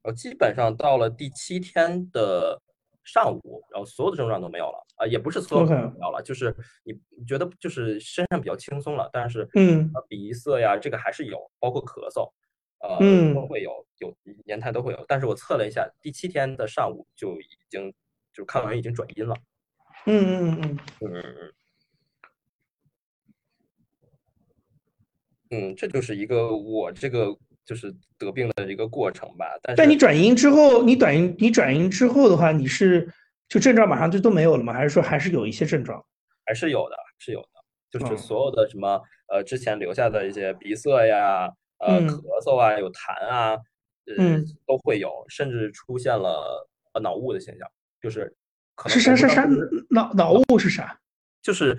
然后基本上到了第七天的上午，然后所有的症状都没有了啊，也不是所有的没有了，就是你你觉得就是身上比较轻松了，但是嗯，鼻塞呀这个还是有，包括咳嗽，呃都会有，有年痰都会有。但是我测了一下，第七天的上午就已经就是抗原已经转阴了。嗯嗯嗯嗯嗯。嗯，这就是一个我这个就是得病的一个过程吧。但但你转阴之后，你转阴你转阴之后的话，你是就症状马上就都没有了吗？还是说还是有一些症状？还是有的，是有的。就是所有的什么呃之前留下的一些鼻塞呀、呃咳嗽啊、有痰啊，呃都会有，甚至出现了呃脑雾的现象。就是是啥是啥脑脑雾是啥？就是。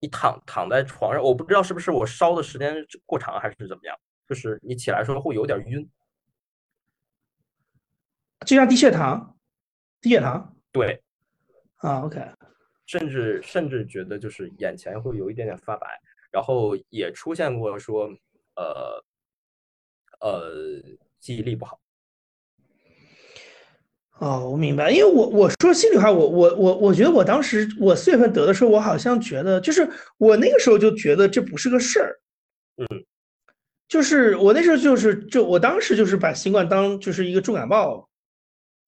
你躺躺在床上，我不知道是不是我烧的时间过长还是怎么样，就是你起来时候会有点晕，就像低血糖。低血糖对，啊，OK，甚至甚至觉得就是眼前会有一点点发白，然后也出现过说，呃呃，记忆力不好。哦，我明白，因为我我说心里话，我我我我觉得我当时我四月份得的时候，我好像觉得就是我那个时候就觉得这不是个事儿，嗯，就是我那时候就是就我当时就是把新冠当就是一个重感冒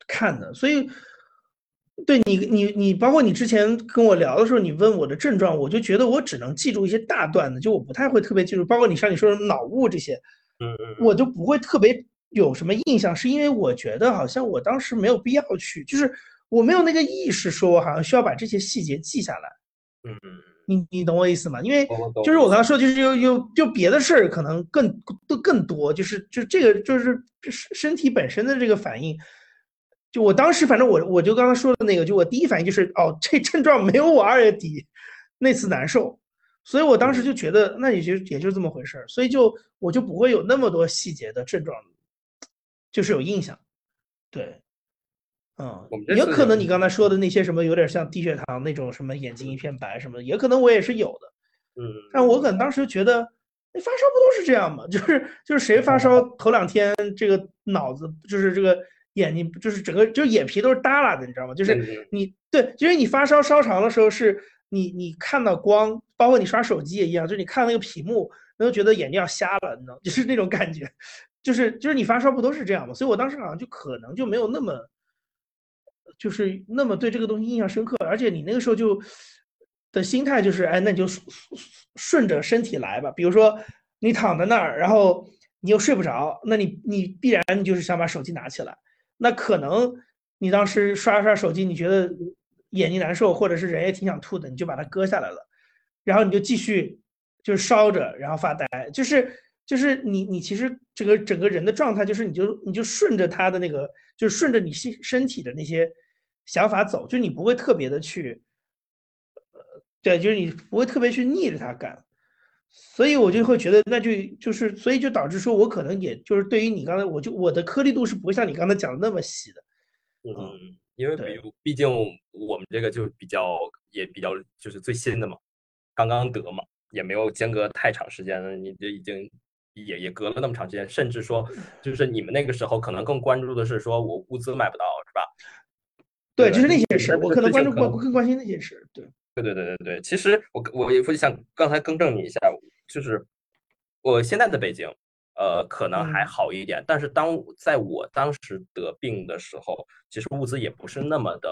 看的，所以对你你你包括你之前跟我聊的时候，你问我的症状，我就觉得我只能记住一些大段的，就我不太会特别记住，包括你像你说的脑雾这些，嗯嗯，我就不会特别。有什么印象？是因为我觉得好像我当时没有必要去，就是我没有那个意识，说我好像需要把这些细节记下来。嗯，你你懂我意思吗？因为就是我刚才说，就是有有就别的事儿可能更都更多，就是就这个就是身体本身的这个反应。就我当时反正我我就刚刚说的那个，就我第一反应就是哦，这症状没有我二月底那次难受，所以我当时就觉得那也就也就这么回事儿，所以就我就不会有那么多细节的症状。就是有印象，对，嗯，也可能你刚才说的那些什么有点像低血糖那种什么眼睛一片白什么的，也可能我也是有的，嗯，但我可能当时觉得，那发烧不都是这样吗？就是就是谁发烧 头两天这个脑子就是这个眼睛就是整个就是眼皮都是耷拉的，你知道吗？就是你对，因为你发烧烧长的时候是你你看到光，包括你刷手机也一样，就是你看那个屏幕，你都觉得眼睛要瞎了，你知道，就是那种感觉。就是就是你发烧不都是这样吗？所以我当时好像就可能就没有那么，就是那么对这个东西印象深刻。而且你那个时候就的心态就是，哎，那你就顺着身体来吧。比如说你躺在那儿，然后你又睡不着，那你你必然你就是想把手机拿起来。那可能你当时刷刷手机，你觉得眼睛难受，或者是人也挺想吐的，你就把它割下来了，然后你就继续就是烧着，然后发呆，就是。就是你，你其实这个整个人的状态，就是你就你就顺着他的那个，就是顺着你身身体的那些想法走，就你不会特别的去，呃，对，就是你不会特别去逆着他干，所以我就会觉得，那就就是，所以就导致说我可能也就是对于你刚才，我就我的颗粒度是不会像你刚才讲的那么细的，嗯，因为比如毕竟我们这个就比较也比较就是最新的嘛，刚刚得嘛，也没有间隔太长时间了，你就已经。也也隔了那么长时间，甚至说，就是你们那个时候可能更关注的是说我物资买不到，是吧？对，就是那些事，我可能关注过，更关心那些事。对，对对对对对。其实我我也想刚才更正你一下，就是我现在的北京，呃，可能还好一点，但是当在我当时得病的时候，其实物资也不是那么的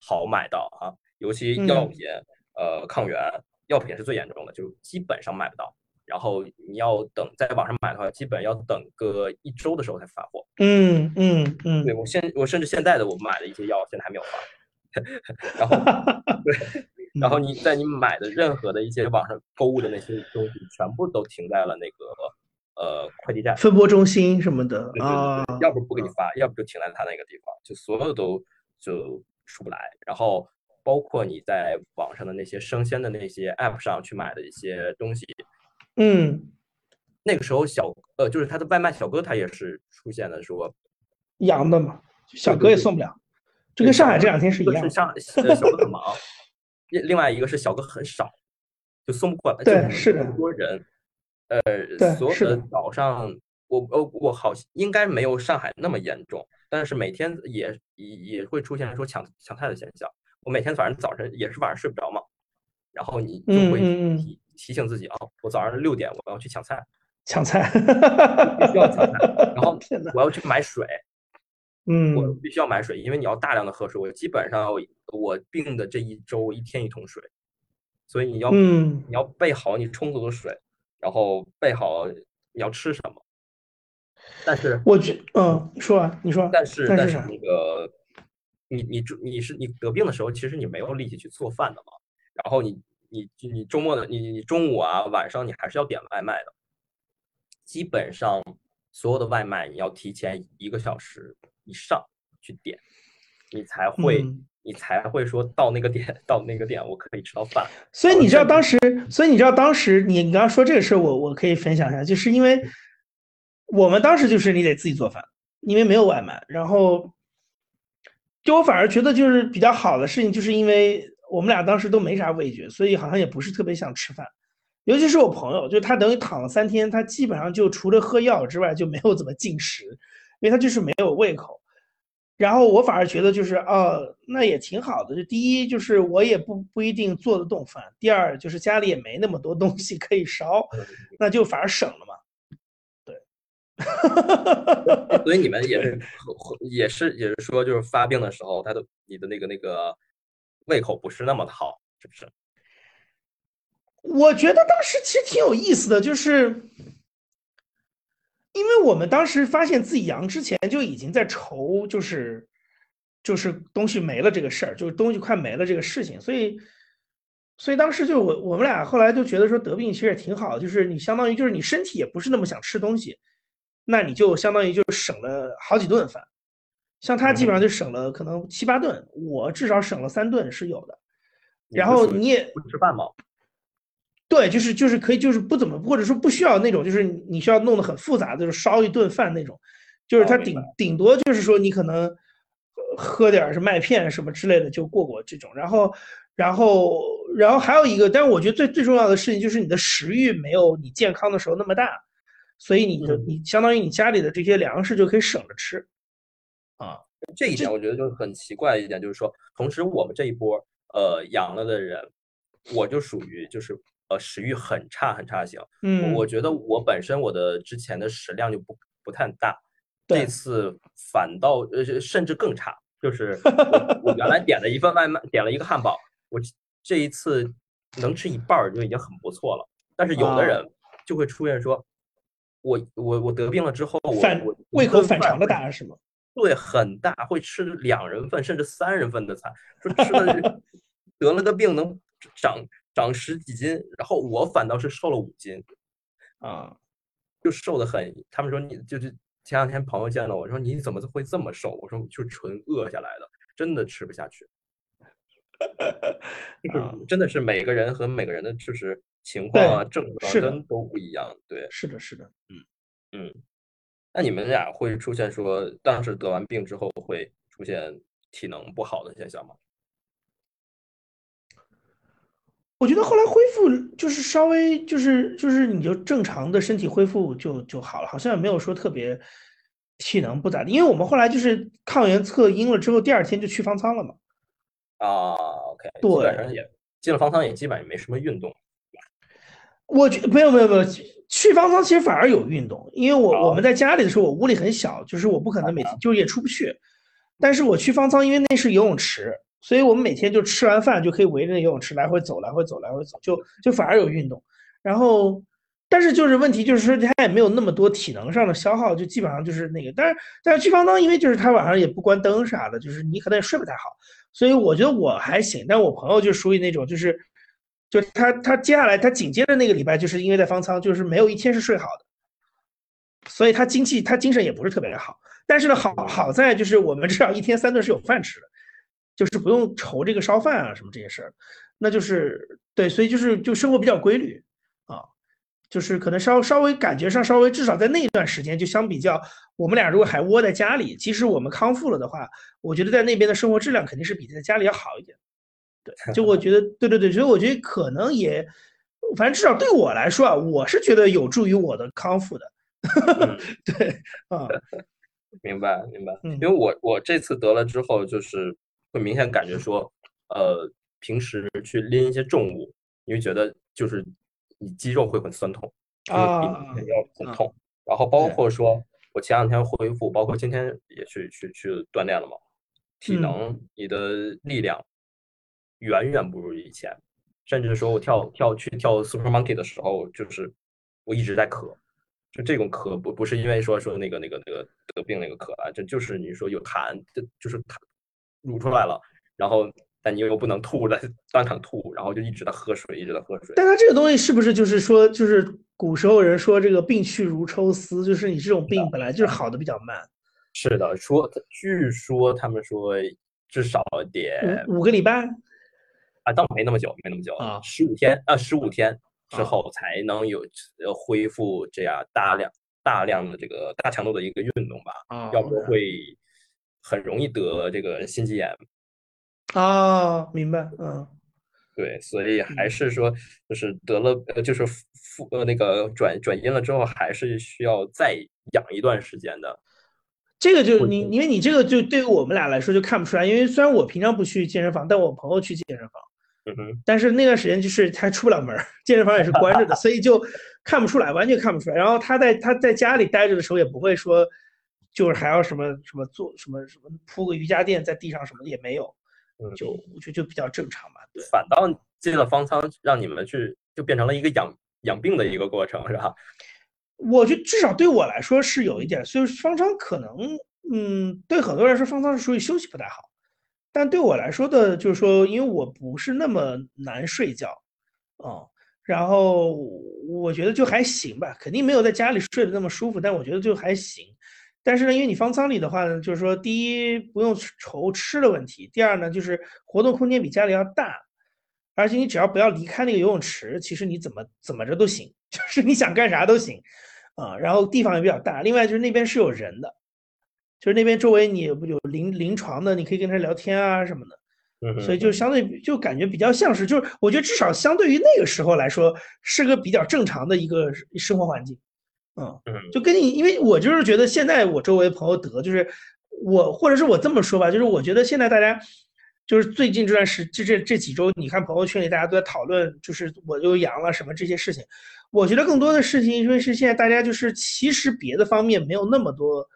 好买到啊，尤其药品，呃，抗原药品是最严重的，就基本上买不到。然后你要等在网上买的话，基本要等个一周的时候才发货。嗯嗯嗯，对我现我甚至现在的我买的一些药现在还没有发。然后 对，然后你在你买的任何的一些网上购物的那些东西，全部都停在了那个呃快递站、分拨中心什么的啊。要不不给你发，要不就停在他那个地方，就所有都就出不来。然后包括你在网上的那些生鲜的那些 app 上去买的一些东西。嗯，那个时候小呃，就是他的外卖小哥，他也是出现了说阳的嘛，小哥也送不了，就跟上海这两天是一样。是上小哥很 忙，另另外一个是小哥很少，就送不过来。对，是的。多人，呃，所有的早上，我我我好应该没有上海那么严重，但是每天也也会出现说抢抢菜的现象。我每天早上早晨也是晚上睡不着嘛，然后你就会提。提醒自己啊，我早上六点我要去抢菜，抢菜，必须要抢菜。然后我要去买水，嗯，我必须要买水，因为你要大量的喝水。我基本上我病的这一周一天一桶水，所以你要嗯你要备好你充足的水，然后备好你要吃什么。但是我觉嗯，你说啊，你说，但是但是那个你你你是你得病的时候，其实你没有力气去做饭的嘛，然后你。你你周末的你你中午啊晚上你还是要点外卖的，基本上所有的外卖你要提前一个小时以上去点，你才会你才会说到那个点到那个点我可以吃到饭。所以你知道当时，所以你知道当时你你刚刚说这个事儿，我我可以分享一下，就是因为我们当时就是你得自己做饭，因为没有外卖，然后就我反而觉得就是比较好的事情，就是因为我们俩当时都没啥味觉，所以好像也不是特别想吃饭。尤其是我朋友，就他等于躺了三天，他基本上就除了喝药之外就没有怎么进食，因为他就是没有胃口。然后我反而觉得就是哦，那也挺好的。就第一就是我也不不一定做得动饭，第二就是家里也没那么多东西可以烧，那就反而省了嘛。对，所以你们也是 也是也是说，就是发病的时候，他的你的那个那个胃口不是那么的好，是不是？我觉得当时其实挺有意思的，就是因为我们当时发现自己阳之前就已经在愁，就是就是东西没了这个事儿，就是东西快没了这个事情，所以所以当时就我我们俩后来就觉得说得病其实也挺好，就是你相当于就是你身体也不是那么想吃东西，那你就相当于就省了好几顿饭，像他基本上就省了可能七八顿，我至少省了三顿是有的，然后你也不吃饭吗？对，就是就是可以，就是不怎么，或者说不需要那种，就是你需要弄得很复杂，就是烧一顿饭那种，就是他顶顶多就是说你可能喝点是麦片什么之类的就过过这种，然后然后然后还有一个，但是我觉得最最重要的事情就是你的食欲没有你健康的时候那么大，所以你的你相当于你家里的这些粮食就可以省着吃，啊，这一点我觉得就很奇怪的一点，就是说，同时我们这一波呃阳了的人，我就属于就是。呃，食欲很差很差型。嗯，我觉得我本身我的之前的食量就不不太大，这次反倒呃甚至更差。就是 我原来点了一份外卖，点了一个汉堡，我这一次能吃一半就已经很不错了。但是有的人就会出现说，我我我得病了之后，我我胃口反常的答案是吗？对，很大，会吃两人份甚至三人份的菜，说吃了 得了个病能长。长十几斤，然后我反倒是瘦了五斤，啊，就瘦的很。他们说你就是前两天朋友见到我说你怎么会这么瘦？我说就纯饿下来的，真的吃不下去。就是真的是每个人和每个人的就是情况啊症状真都不一样。对，是的，是的，嗯嗯。那你们俩会出现说当时得完病之后会出现体能不好的现象吗？我觉得后来恢复就是稍微就是就是你就正常的身体恢复就就好了，好像也没有说特别体能不咋地。因为我们后来就是抗原测阴了之后，第二天就去方舱了嘛。啊，OK，对，基本上也进了方舱，也基本上也没什么运动。我觉没有没有没有去方舱其实反而有运动，因为我我们在家里的时候，我屋里很小，就是我不可能每天就也出不去。但是我去方舱，因为那是游泳池。所以我们每天就吃完饭就可以围着游泳池来回走，来回走，来回走，就就反而有运动。然后，但是就是问题就是说他也没有那么多体能上的消耗，就基本上就是那个。但是但是去方舱，因为就是他晚上也不关灯啥的，就是你可能也睡不太好。所以我觉得我还行，但我朋友就属于那种就是，就他他接下来他紧接着那个礼拜就是因为在方舱，就是没有一天是睡好的，所以他经济他精神也不是特别的好。但是呢，好好在就是我们至少一天三顿是有饭吃的。就是不用愁这个烧饭啊什么这些事儿，那就是对，所以就是就生活比较规律啊，就是可能稍稍微感觉上稍微至少在那一段时间就相比较，我们俩如果还窝在家里，即使我们康复了的话，我觉得在那边的生活质量肯定是比在家里要好一点。对，就我觉得对对对，所以我觉得可能也，反正至少对我来说啊，我是觉得有助于我的康复的。对啊，明白明白，因为我我这次得了之后就是。会明显感觉说，呃，平时去拎一些重物，你会觉得就是你肌肉会很酸痛，啊，要很痛。然后包括说我前两天恢复，包括今天也去去去锻炼了嘛，体能、你的力量远远不如以前。甚至说我跳跳去跳 Super Monkey 的时候，就是我一直在咳，就这种咳不不是因为说说那个那个那个得病那个咳啊，这就是你说有痰，就就是痰。乳出来了，然后但你又不能吐了，当场吐，然后就一直在喝水，一直在喝水。但它这个东西是不是就是说，就是古时候人说这个病去如抽丝，就是你这种病本来就是好的比较慢。是的，说据说他们说至少得五个礼拜啊，倒没那么久，没那么久啊，十五天啊，十五天之后才能有呃恢复这样大量大量的这个大强度的一个运动吧，要不会。很容易得这个心肌炎。啊，明白，嗯，对，所以还是说，就是得了，呃，就是复呃那个转转阴了之后，还是需要再养一段时间的。这个就你，因为你这个就对于我们俩来说就看不出来，因为虽然我平常不去健身房，但我朋友去健身房，嗯，但是那段时间就是他出不了门，健身房也是关着的，所以就看不出来，完全看不出来。然后他在他在家里待着的时候，也不会说，就是还要什么什么做什么什么铺个瑜伽垫在地上什么的也没有。就我觉得就比较正常吧，对。反倒进了方舱，让你们去就变成了一个养养病的一个过程，是吧？我觉得至少对我来说是有一点，所以方舱可能，嗯，对很多人说方舱是属于休息不太好，但对我来说的，就是说，因为我不是那么难睡觉，啊，然后我觉得就还行吧，肯定没有在家里睡得那么舒服，但我觉得就还行。但是呢，因为你方舱里的话呢，就是说，第一不用愁吃的问题，第二呢，就是活动空间比家里要大，而且你只要不要离开那个游泳池，其实你怎么怎么着都行，就是你想干啥都行，啊，然后地方也比较大，另外就是那边是有人的，就是那边周围你不有临临床的，你可以跟他聊天啊什么的，所以就相对就感觉比较像是，就是我觉得至少相对于那个时候来说，是个比较正常的一个生活环境。嗯，就跟你，因为我就是觉得现在我周围朋友得，就是我或者是我这么说吧，就是我觉得现在大家就是最近这段时这这这几周，你看朋友圈里大家都在讨论，就是我又阳了什么这些事情。我觉得更多的事情，因为是现在大家就是其实别的方面没有那么多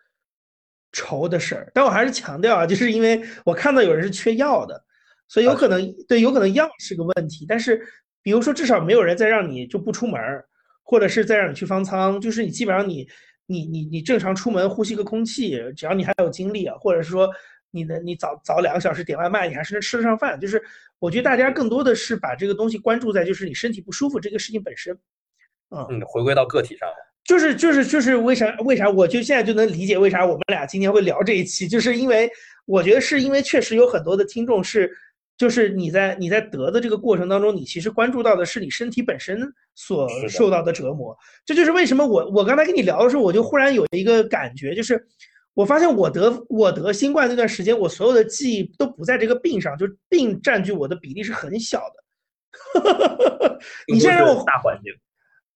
愁的事儿，但我还是强调啊，就是因为我看到有人是缺药的，所以有可能对，有可能药是个问题，但是比如说至少没有人再让你就不出门儿。或者是再让你去方舱，就是你基本上你你你你正常出门呼吸个空气，只要你还有精力啊，或者是说你的你早早两个小时点外卖，你还是能吃得上饭。就是我觉得大家更多的是把这个东西关注在就是你身体不舒服这个事情本身，嗯，回归到个体上，就是就是就是为啥为啥我就现在就能理解为啥我们俩今天会聊这一期，就是因为我觉得是因为确实有很多的听众是。就是你在你在得的这个过程当中，你其实关注到的是你身体本身所受到的折磨。这就是为什么我我刚才跟你聊的时候，我就忽然有一个感觉，就是我发现我得我得新冠那段时间，我所有的记忆都不在这个病上，就病占据我的比例是很小的。你现在让我大环境，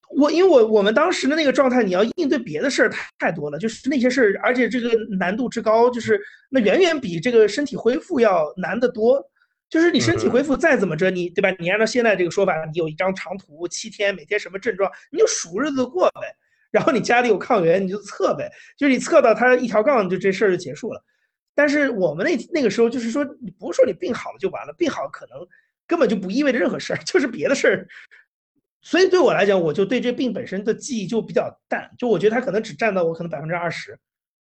我因为我我们当时的那个状态，你要应对别的事儿太多了，就是那些事儿，而且这个难度之高，就是那远远比这个身体恢复要难得多。就是你身体恢复再怎么着，你对吧？你按照现在这个说法，你有一张长图，七天，每天什么症状，你就数日子过呗。然后你家里有抗原，你就测呗。就是你测到它一条杠，就这事儿就结束了。但是我们那那个时候，就是说，你不是说你病好了就完了，病好可能根本就不意味着任何事儿，就是别的事儿。所以对我来讲，我就对这病本身的记忆就比较淡，就我觉得它可能只占到我可能百分之二十，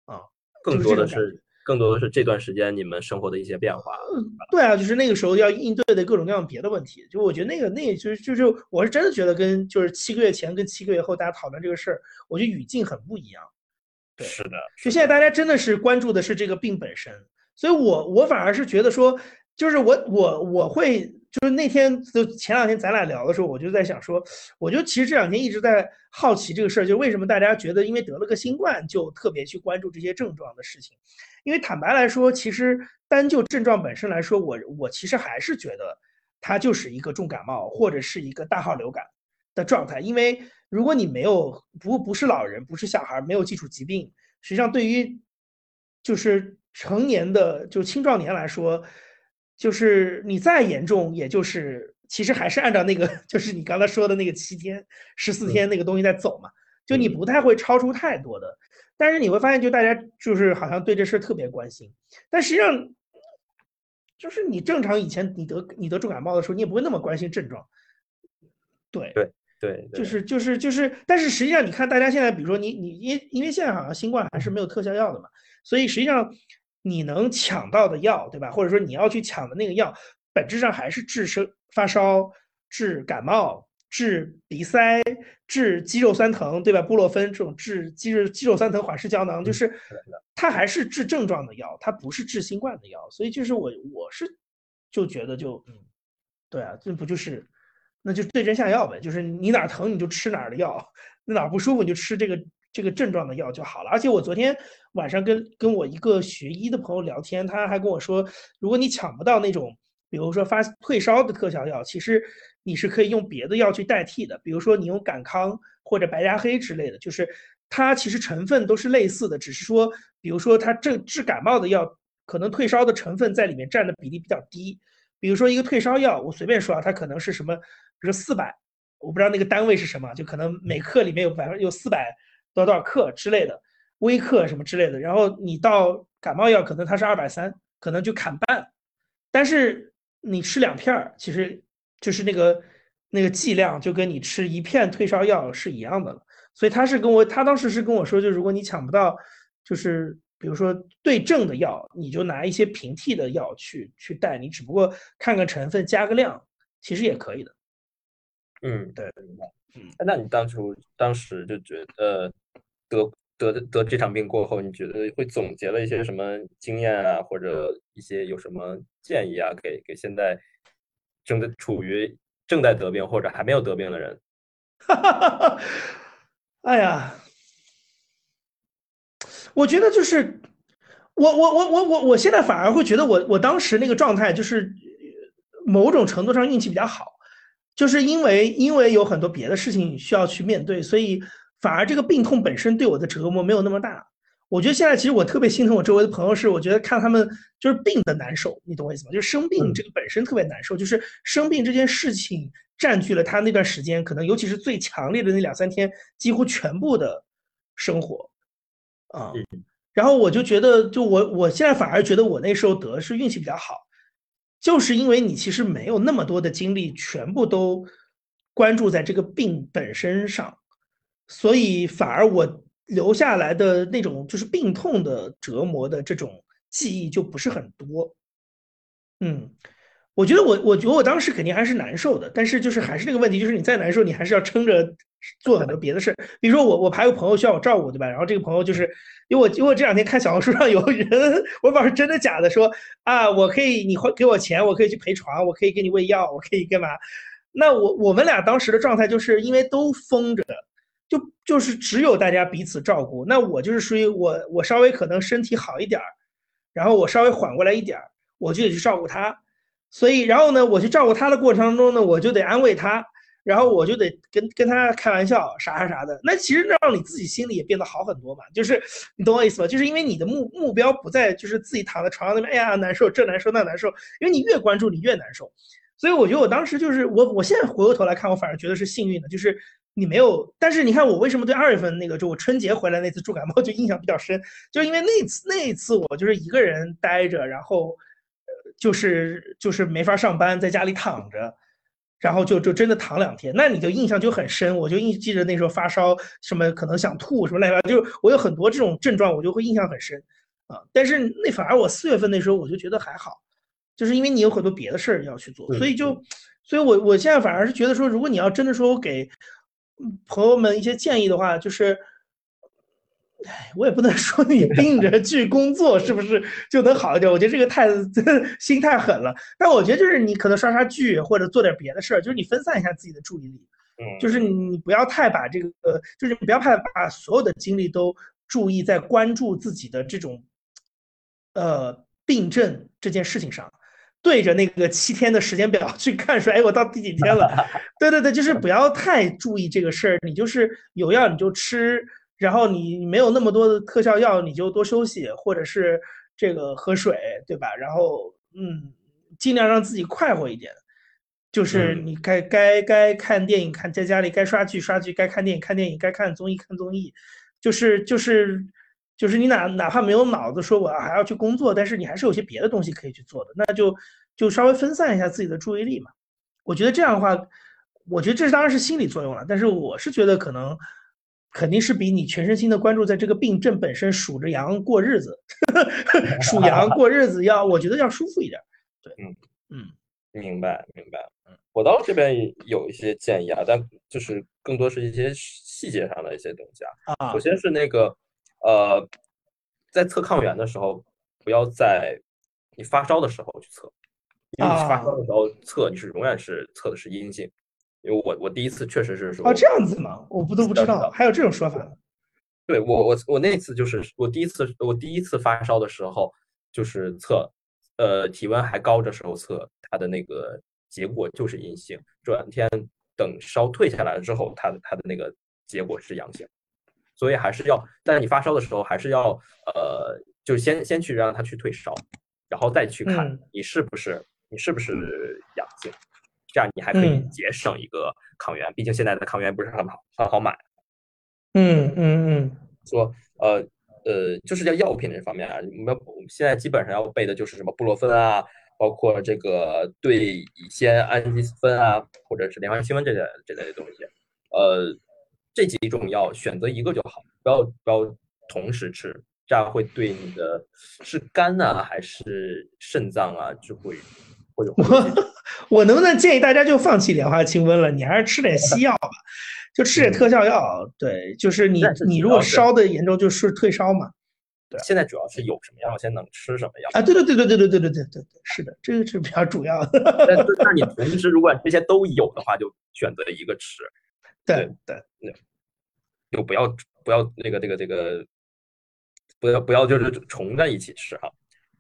啊，更多的是。更多的是这段时间你们生活的一些变化。对啊，就是那个时候要应对的各种各样别的问题。就我觉得那个那个就是就是我是真的觉得跟就是七个月前跟七个月后大家讨论这个事儿，我觉得语境很不一样。对，是的。就现在大家真的是关注的是这个病本身，所以我我反而是觉得说，就是我我我会。就是那天，就前两天咱俩聊的时候，我就在想说，我就其实这两天一直在好奇这个事儿，就为什么大家觉得因为得了个新冠就特别去关注这些症状的事情？因为坦白来说，其实单就症状本身来说，我我其实还是觉得它就是一个重感冒或者是一个大号流感的状态。因为如果你没有不不是老人，不是小孩，没有基础疾病，实际上对于就是成年的就青壮年来说。就是你再严重，也就是其实还是按照那个，就是你刚才说的那个七天、十四天那个东西在走嘛。就你不太会超出太多的，但是你会发现，就大家就是好像对这事儿特别关心。但实际上，就是你正常以前你得你得重感冒的时候，你也不会那么关心症状。对对对，就是就是就是，但是实际上你看，大家现在比如说你你因因为现在好像新冠还是没有特效药的嘛，所以实际上。你能抢到的药，对吧？或者说你要去抢的那个药，本质上还是治生发烧、治感冒、治鼻塞、治肌肉酸疼，对吧？布洛芬这种治肌肉肌肉酸疼缓释胶囊，就是它还是治症状的药，它不是治新冠的药。所以就是我我是就觉得就嗯，对啊，这不就是那就对症下药呗？就是你哪疼你就吃哪儿的药，那哪不舒服你就吃这个这个症状的药就好了。而且我昨天晚上跟跟我一个学医的朋友聊天，他还跟我说，如果你抢不到那种，比如说发退烧的特效药，其实你是可以用别的药去代替的，比如说你用感康或者白加黑之类的，就是它其实成分都是类似的，只是说，比如说它治治感冒的药，可能退烧的成分在里面占的比例比较低。比如说一个退烧药，我随便说啊，它可能是什么，比如四百，我不知道那个单位是什么，就可能每克里面有百分有四百多少多少克之类的，微克什么之类的。然后你到感冒药，可能它是二百三，可能就砍半。但是你吃两片儿，其实就是那个那个剂量就跟你吃一片退烧药是一样的了。所以他是跟我，他当时是跟我说，就如果你抢不到，就是。比如说对症的药，你就拿一些平替的药去去带，你只不过看个成分加个量，其实也可以的。嗯，对，明白。嗯，那你当初当时就觉得得得得这场病过后，你觉得会总结了一些什么经验啊，或者一些有什么建议啊，给给现在正在处于正在得病或者还没有得病的人？哈哈哈哈！哎呀。我觉得就是我我我我我我现在反而会觉得我我当时那个状态就是某种程度上运气比较好，就是因为因为有很多别的事情需要去面对，所以反而这个病痛本身对我的折磨没有那么大。我觉得现在其实我特别心疼我周围的朋友，是我觉得看他们就是病的难受，你懂我意思吗？就是生病这个本身特别难受，就是生病这件事情占据了他那段时间，可能尤其是最强烈的那两三天，几乎全部的生活。啊，然后我就觉得，就我我现在反而觉得我那时候得是运气比较好，就是因为你其实没有那么多的精力全部都关注在这个病本身上，所以反而我留下来的那种就是病痛的折磨的这种记忆就不是很多。嗯，我觉得我我觉得我当时肯定还是难受的，但是就是还是那个问题，就是你再难受，你还是要撑着。做很多别的事比如说我我还有朋友需要我照顾，对吧？然后这个朋友就是因为我因为我这两天看小红书上有人，我不知道是真的假的，说啊我可以你会给我钱，我可以去陪床，我可以给你喂药，我可以干嘛？那我我们俩当时的状态就是因为都封着，就就是只有大家彼此照顾。那我就是属于我我稍微可能身体好一点儿，然后我稍微缓过来一点儿，我就得去照顾他。所以然后呢，我去照顾他的过程当中呢，我就得安慰他。然后我就得跟跟他开玩笑啥啥啥的，那其实让你自己心里也变得好很多嘛。就是你懂我意思吧？就是因为你的目目标不在就是自己躺在床上那边，哎呀难受，这难受那难受。因为你越关注你越难受，所以我觉得我当时就是我我现在回过头来看，我反而觉得是幸运的，就是你没有。但是你看我为什么对二月份那个就我春节回来那次住感冒就印象比较深，就是因为那次那一次我就是一个人待着，然后呃就是就是没法上班，在家里躺着。然后就就真的躺两天，那你就印象就很深。我就印记着那时候发烧，什么可能想吐，什么乱七八糟，就我有很多这种症状，我就会印象很深啊。但是那反而我四月份那时候我就觉得还好，就是因为你有很多别的事儿要去做，所以就，所以我我现在反而是觉得说，如果你要真的说我给朋友们一些建议的话，就是。哎，我也不能 说你病着去工作是不是就能好一点？我觉得这个太 心太狠了。但我觉得就是你可能刷刷剧或者做点别的事儿，就是你分散一下自己的注意力。嗯，就是你不要太把这个，就是你不要太把所有的精力都注意在关注自己的这种，呃，病症这件事情上，对着那个七天的时间表 去看说，哎，我到第几天了？对对对，就是不要太注意这个事儿。你就是有药你就吃。然后你没有那么多的特效药，你就多休息，或者是这个喝水，对吧？然后嗯，尽量让自己快活一点。就是你该该该看电影看，在家里该刷剧刷剧，该看电影看电影，该看综艺看综艺。就是就是就是你哪哪怕没有脑子说我还要去工作，但是你还是有些别的东西可以去做的，那就就稍微分散一下自己的注意力嘛。我觉得这样的话，我觉得这当然是心理作用了，但是我是觉得可能。肯定是比你全身心的关注在这个病症本身，数着羊过日子，数羊过日子要，我觉得要舒服一点。对，嗯嗯，明白明白。嗯，我到这边有一些建议啊，但就是更多是一些细节上的一些东西啊。啊，首先是那个呃，在测抗原的时候，不要在你发烧的时候去测，因为你发烧的时候测，你是永远是测的是阴性。因为我我第一次确实是说哦这样子吗？我不都不知道还有这种说法。对我我我那次就是我第一次我第一次发烧的时候就是测，呃体温还高的时候测，它的那个结果就是阴性。转天等烧退下来了之后，它的它的那个结果是阳性。所以还是要在你发烧的时候，还是要呃，就先先去让他去退烧，然后再去看你是不是你是不是阳性，这样你还可以节省一个抗原。毕竟现在的抗原不是很好很好买。嗯嗯嗯，说呃呃，就是在药品这方面啊，我们现在基本上要备的就是什么布洛芬啊，包括这个对乙酰氨基酚啊，或者是连环清瘟这类这类的东西，呃。这几种药选择一个就好，不要不要同时吃，这样会对你的是肝啊还是肾脏啊就会会有。我 我能不能建议大家就放弃莲花清瘟了？你还是吃点西药吧，就吃点特效药。对，就是你你如果烧的严重，就是退烧嘛。对，现在主要是有什么药先能吃什么药啊？对对对对对对对对对对对，是的，这个是比较主要的。那那你同时如果这些都有的话，就选择一个吃。对对，就不要不要那个这个这个，不要不要就是重在一起吃哈。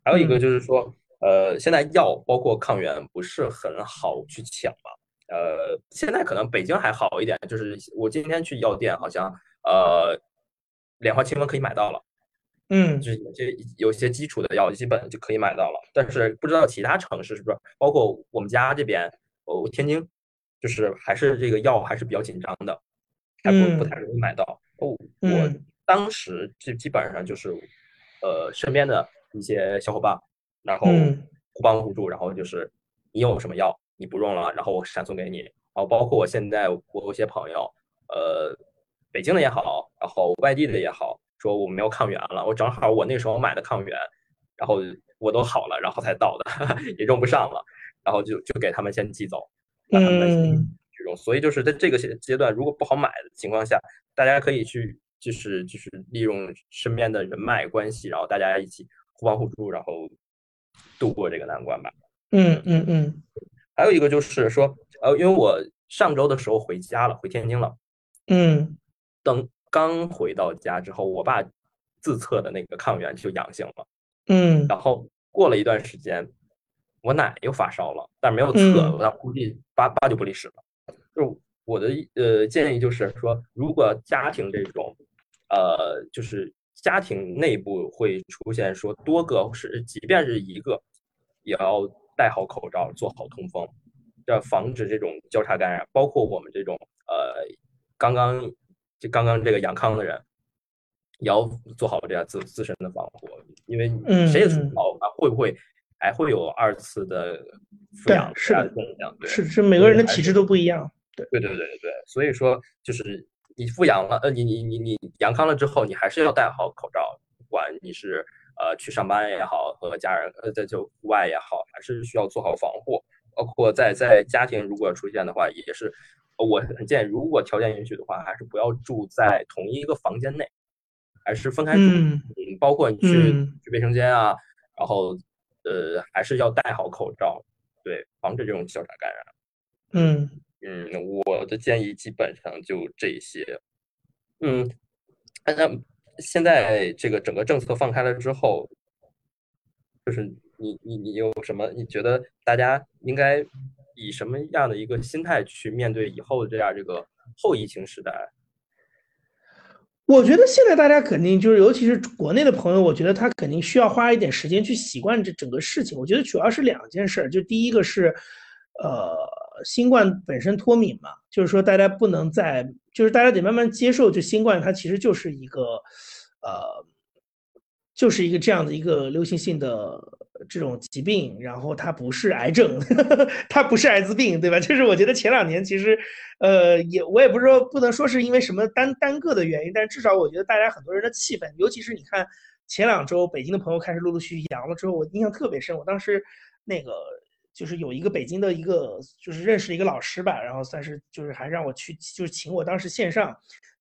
还有一个就是说，呃，现在药包括抗原不是很好去抢嘛。呃，现在可能北京还好一点，就是我今天去药店，好像呃，莲花清瘟可以买到了，嗯，就是有些有些基础的药基本就可以买到了。但是不知道其他城市是不是，包括我们家这边，哦，天津。就是还是这个药还是比较紧张的，还不不太容易买到。哦，我当时就基本上就是，呃，身边的一些小伙伴，然后互帮互助，然后就是你有什么药你不用了，然后我闪送给你。然后包括我现在我有些朋友，呃，北京的也好，然后外地的也好，说我没有抗原了，我正好我那时候买的抗原，然后我都好了，然后才到的，也用不上了，然后就就给他们先寄走。让他们去用，所以就是在这个阶阶段，如果不好买的情况下，大家可以去，就是就是利用身边的人脉关系，然后大家一起互帮互助，然后度过这个难关吧。嗯嗯嗯。还有一个就是说，呃，因为我上周的时候回家了，回天津了。嗯。等刚回到家之后，我爸自测的那个抗原就阳性了。嗯。然后过了一段时间。我奶又发烧了，但是没有测，我估计八八九不离十了。就我的呃建议就是说，如果家庭这种，呃，就是家庭内部会出现说多个是，即便是一个，也要戴好口罩，做好通风，要防止这种交叉感染。包括我们这种呃刚刚就刚刚这个阳康的人，也要做好这样自自身的防护，因为谁也说不好啊会不会。还会有二次的复阳，是的，对，是是每个人的体质都不一样，对，对对对对对，所以说就是你复阳了，呃，你你你你阳康了之后，你还是要戴好口罩，不管你是呃去上班也好，和家人呃在就户外也好，还是需要做好防护，包括在在家庭如果出现的话，也是我很建议，如果条件允许的话，还是不要住在同一个房间内，还是分开住，嗯，包括你去去卫生间啊，然后。呃，还是要戴好口罩，对，防止这种交叉感染。嗯嗯，我的建议基本上就这些。嗯，那现在这个整个政策放开了之后，就是你你你有什么？你觉得大家应该以什么样的一个心态去面对以后的这样这个后疫情时代？我觉得现在大家肯定就是，尤其是国内的朋友，我觉得他肯定需要花一点时间去习惯这整个事情。我觉得主要是两件事，就第一个是，呃，新冠本身脱敏嘛，就是说大家不能再，就是大家得慢慢接受，就新冠它其实就是一个，呃。就是一个这样的一个流行性的这种疾病，然后它不是癌症，它不是艾滋病，对吧？就是我觉得前两年其实，呃，也我也不是说不能说是因为什么单单个的原因，但至少我觉得大家很多人的气氛，尤其是你看前两周北京的朋友开始陆陆续续阳了之后，我印象特别深。我当时那个就是有一个北京的一个就是认识一个老师吧，然后算是就是还让我去就是请我当时线上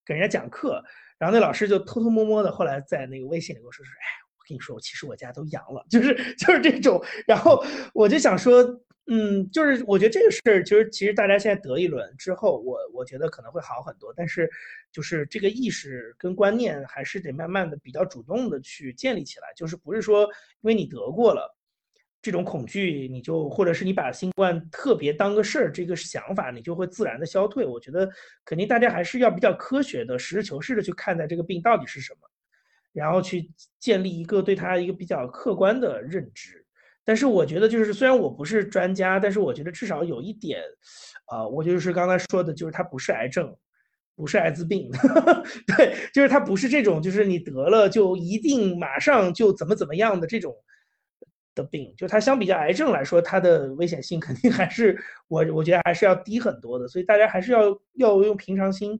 给人家讲课。然后那老师就偷偷摸摸的，后来在那个微信里跟我说：“是，哎，我跟你说，其实我家都阳了，就是就是这种。”然后我就想说，嗯，就是我觉得这个事儿，其实其实大家现在得一轮之后，我我觉得可能会好很多。但是，就是这个意识跟观念还是得慢慢的、比较主动的去建立起来。就是不是说因为你得过了这种恐惧，你就或者是你把新冠特别当个事儿，这个想法你就会自然的消退。我觉得肯定大家还是要比较科学的、实事求是的去看待这个病到底是什么，然后去建立一个对它一个比较客观的认知。但是我觉得，就是虽然我不是专家，但是我觉得至少有一点，啊，我就是刚才说的，就是它不是癌症，不是艾滋病，对，就是它不是这种，就是你得了就一定马上就怎么怎么样的这种的病，就它相比较癌症来说，它的危险性 肯定还是我我觉得还是要低很多的，所以大家还是要要用平常心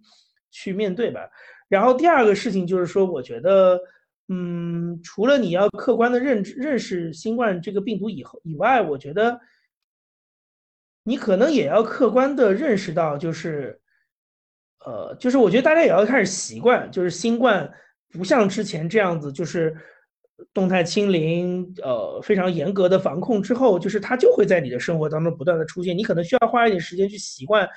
去面对吧。然后第二个事情就是说，我觉得。嗯，除了你要客观的认知认识新冠这个病毒以后以外，我觉得你可能也要客观的认识到，就是，呃，就是我觉得大家也要开始习惯，就是新冠不像之前这样子，就是动态清零，呃，非常严格的防控之后，就是它就会在你的生活当中不断的出现，你可能需要花一点时间去习惯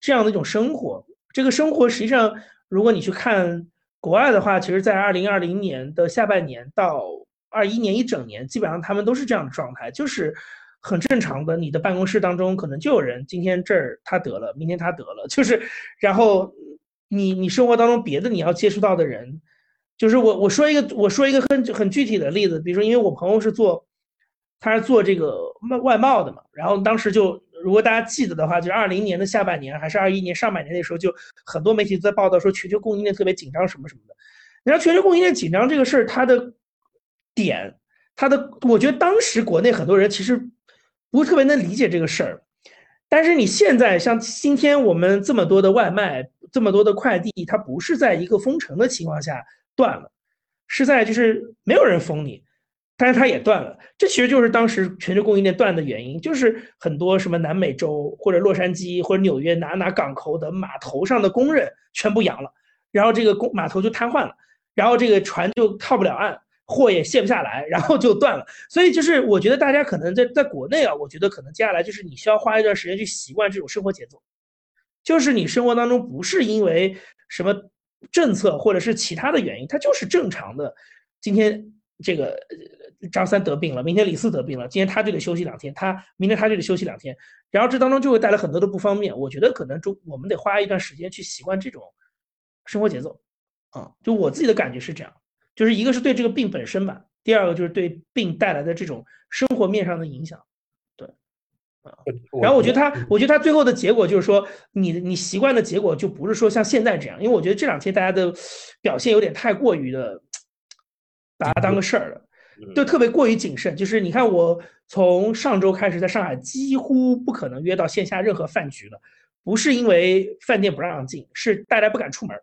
这样的一种生活。这个生活实际上，如果你去看。国外的话，其实，在二零二零年的下半年到二一年一整年，基本上他们都是这样的状态，就是很正常的。你的办公室当中可能就有人今天这儿他得了，明天他得了，就是，然后你你生活当中别的你要接触到的人，就是我我说一个我说一个很很具体的例子，比如说，因为我朋友是做他是做这个外外贸的嘛，然后当时就。如果大家记得的话，就二零年的下半年还是二一年上半年那时候，就很多媒体在报道说全球供应链特别紧张什么什么的。然后全球供应链紧张这个事儿，它的点，它的，我觉得当时国内很多人其实不是特别能理解这个事儿。但是你现在像今天我们这么多的外卖，这么多的快递，它不是在一个封城的情况下断了，是在就是没有人封你。但是它也断了，这其实就是当时全球供应链断的原因，就是很多什么南美洲或者洛杉矶或者纽约哪哪港口的码头上的工人全部阳了，然后这个工码头就瘫痪了，然后这个船就靠不了岸，货也卸不下来，然后就断了。所以就是我觉得大家可能在在国内啊，我觉得可能接下来就是你需要花一段时间去习惯这种生活节奏，就是你生活当中不是因为什么政策或者是其他的原因，它就是正常的。今天这个。张三得病了，明天李四得病了，今天他这个休息两天，他明天他这个休息两天，然后这当中就会带来很多的不方便。我觉得可能中我们得花一段时间去习惯这种生活节奏，啊，就我自己的感觉是这样，就是一个是对这个病本身吧，第二个就是对病带来的这种生活面上的影响，然后我觉得他，我觉得他最后的结果就是说，你你习惯的结果就不是说像现在这样，因为我觉得这两天大家的表现有点太过于的把它当个事儿了。就特别过于谨慎，就是你看，我从上周开始在上海几乎不可能约到线下任何饭局了，不是因为饭店不让进，是大家不敢出门。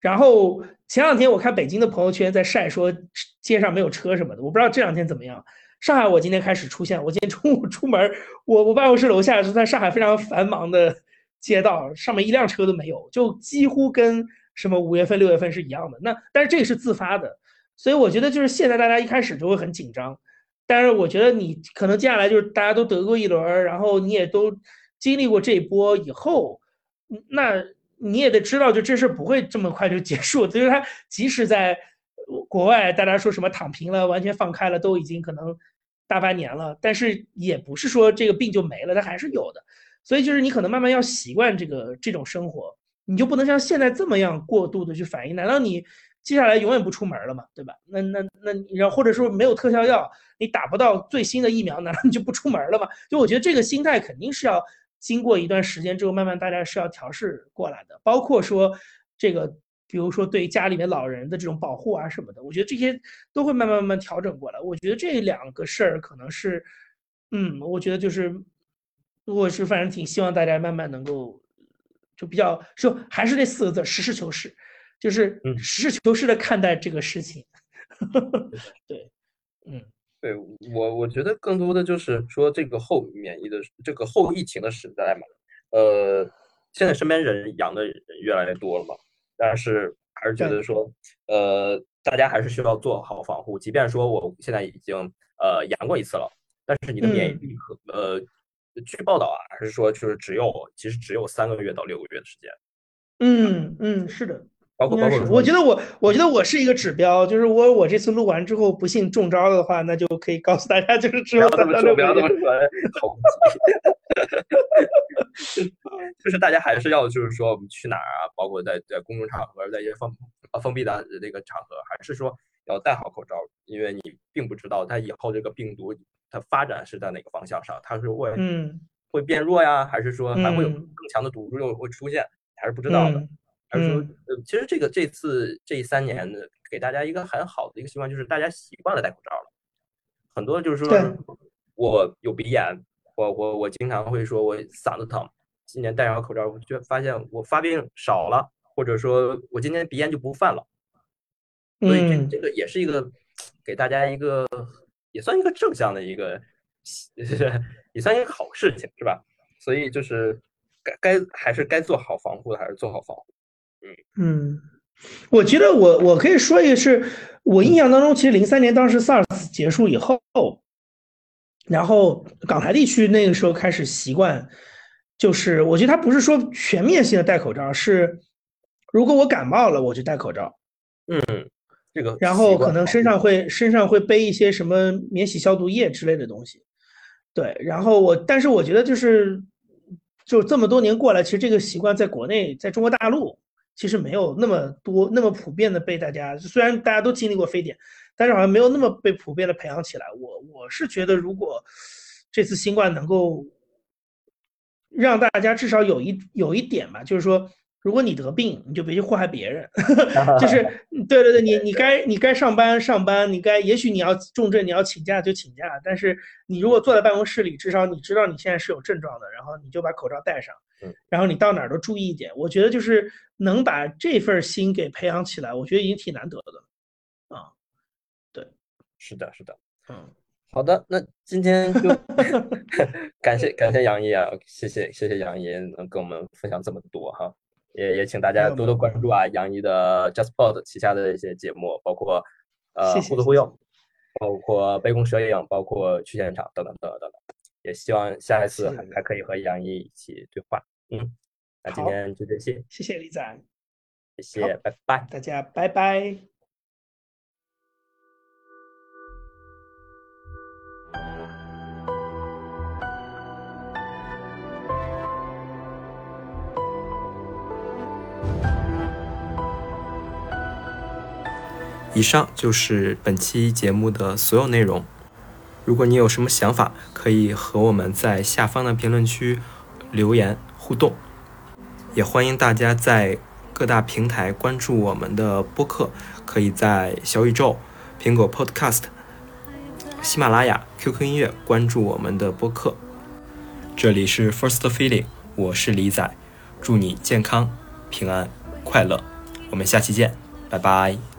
然后前两天我看北京的朋友圈在晒说街上没有车什么的，我不知道这两天怎么样。上海我今天开始出现，我今天中午出门，我我办公室楼下是在上海非常繁忙的街道，上面一辆车都没有，就几乎跟什么五月份、六月份是一样的。那但是这个是自发的。所以我觉得就是现在大家一开始就会很紧张，但是我觉得你可能接下来就是大家都得过一轮，然后你也都经历过这一波以后，那你也得知道，就这事不会这么快就结束。所 以它即使在国外大家说什么躺平了、完全放开了，都已经可能大半年了，但是也不是说这个病就没了，它还是有的。所以就是你可能慢慢要习惯这个这种生活，你就不能像现在这么样过度的去反应。难道你？接下来永远不出门了嘛，对吧？那那那，然后或者说没有特效药，你打不到最新的疫苗，难道你就不出门了吗？就我觉得这个心态肯定是要经过一段时间之后，慢慢大家是要调试过来的。包括说这个，比如说对家里面老人的这种保护啊什么的，我觉得这些都会慢慢慢慢调整过来。我觉得这两个事儿可能是，嗯，我觉得就是，我是反正挺希望大家慢慢能够，就比较就还是那四个字：实事求是。就是实事求是的看待这个事情，对，嗯，对我我觉得更多的就是说这个后免疫的这个后疫情的时代嘛，呃，现在身边人阳的人越来越多了嘛，但是还是觉得说，呃，大家还是需要做好防护，即便说我现在已经呃阳过一次了，但是你的免疫力和呃据报道啊，还是说就是只有其实只有三个月到六个月的时间。嗯嗯，是的，包括包括，我觉得我我觉得我是一个指标，就是我我这次录完之后不幸中招的话，那就可以告诉大家，就是只有三到六个月。好 就是大家还是要就是说我们去哪儿啊，包括在在公众场合，在一些封啊封闭的那个场合，还是说要戴好口罩，因为你并不知道它以后这个病毒它发展是在哪个方向上，它是会嗯会变弱呀，还是说还会有更强的毒株又会出现？还是不知道的，还是说，呃，其实这个这次这三年的给大家一个很好的一个习惯，就是大家习惯了戴口罩了。很多就是说，我有鼻炎，我我我经常会说我嗓子疼，今年戴上口罩，我就发现我发病少了，或者说我今年鼻炎就不犯了。所以这这个也是一个给大家一个也算一个正向的一个，也算一个好事情，是吧？所以就是该。该还是该做好防护的，还是做好防护。嗯嗯，我觉得我我可以说一个，是我印象当中，其实零三年当时 SARS 结束以后，然后港台地区那个时候开始习惯，就是我觉得他不是说全面性的戴口罩，是如果我感冒了，我就戴口罩。嗯，这个，然后可能身上会身上会背一些什么免洗消毒液之类的东西。对，然后我，但是我觉得就是。就这么多年过来，其实这个习惯在国内，在中国大陆其实没有那么多、那么普遍的被大家。虽然大家都经历过非典，但是好像没有那么被普遍的培养起来。我我是觉得，如果这次新冠能够让大家至少有一有一点吧，就是说。如果你得病，你就别去祸害别人，就是 对对对，你你该你该上班上班，你该也许你要重症，你要请假就请假，但是你如果坐在办公室里，至少你知道你现在是有症状的，然后你就把口罩戴上，然后你到哪儿都注意一点。我觉得就是能把这份心给培养起来，我觉得已经挺难得的啊。对，是的，是的，嗯，好的，那今天就 感谢感谢杨毅啊，谢谢谢谢杨毅能跟我们分享这么多哈。也也请大家多多关注啊，杨怡的 JustPod 旗下的一些节目，包括呃互动互用，包括杯弓蛇影，包括去现场等等等等等等。也希望下一次还还可以和杨毅一起对话。嗯，那今天就这些，谢谢李展，谢谢，拜拜，大家拜拜。以上就是本期节目的所有内容。如果你有什么想法，可以和我们在下方的评论区留言互动。也欢迎大家在各大平台关注我们的播客，可以在小宇宙、苹果 Podcast、喜马拉雅、QQ 音乐关注我们的播客。这里是 First Feeling，我是李仔，祝你健康、平安、快乐。我们下期见，拜拜。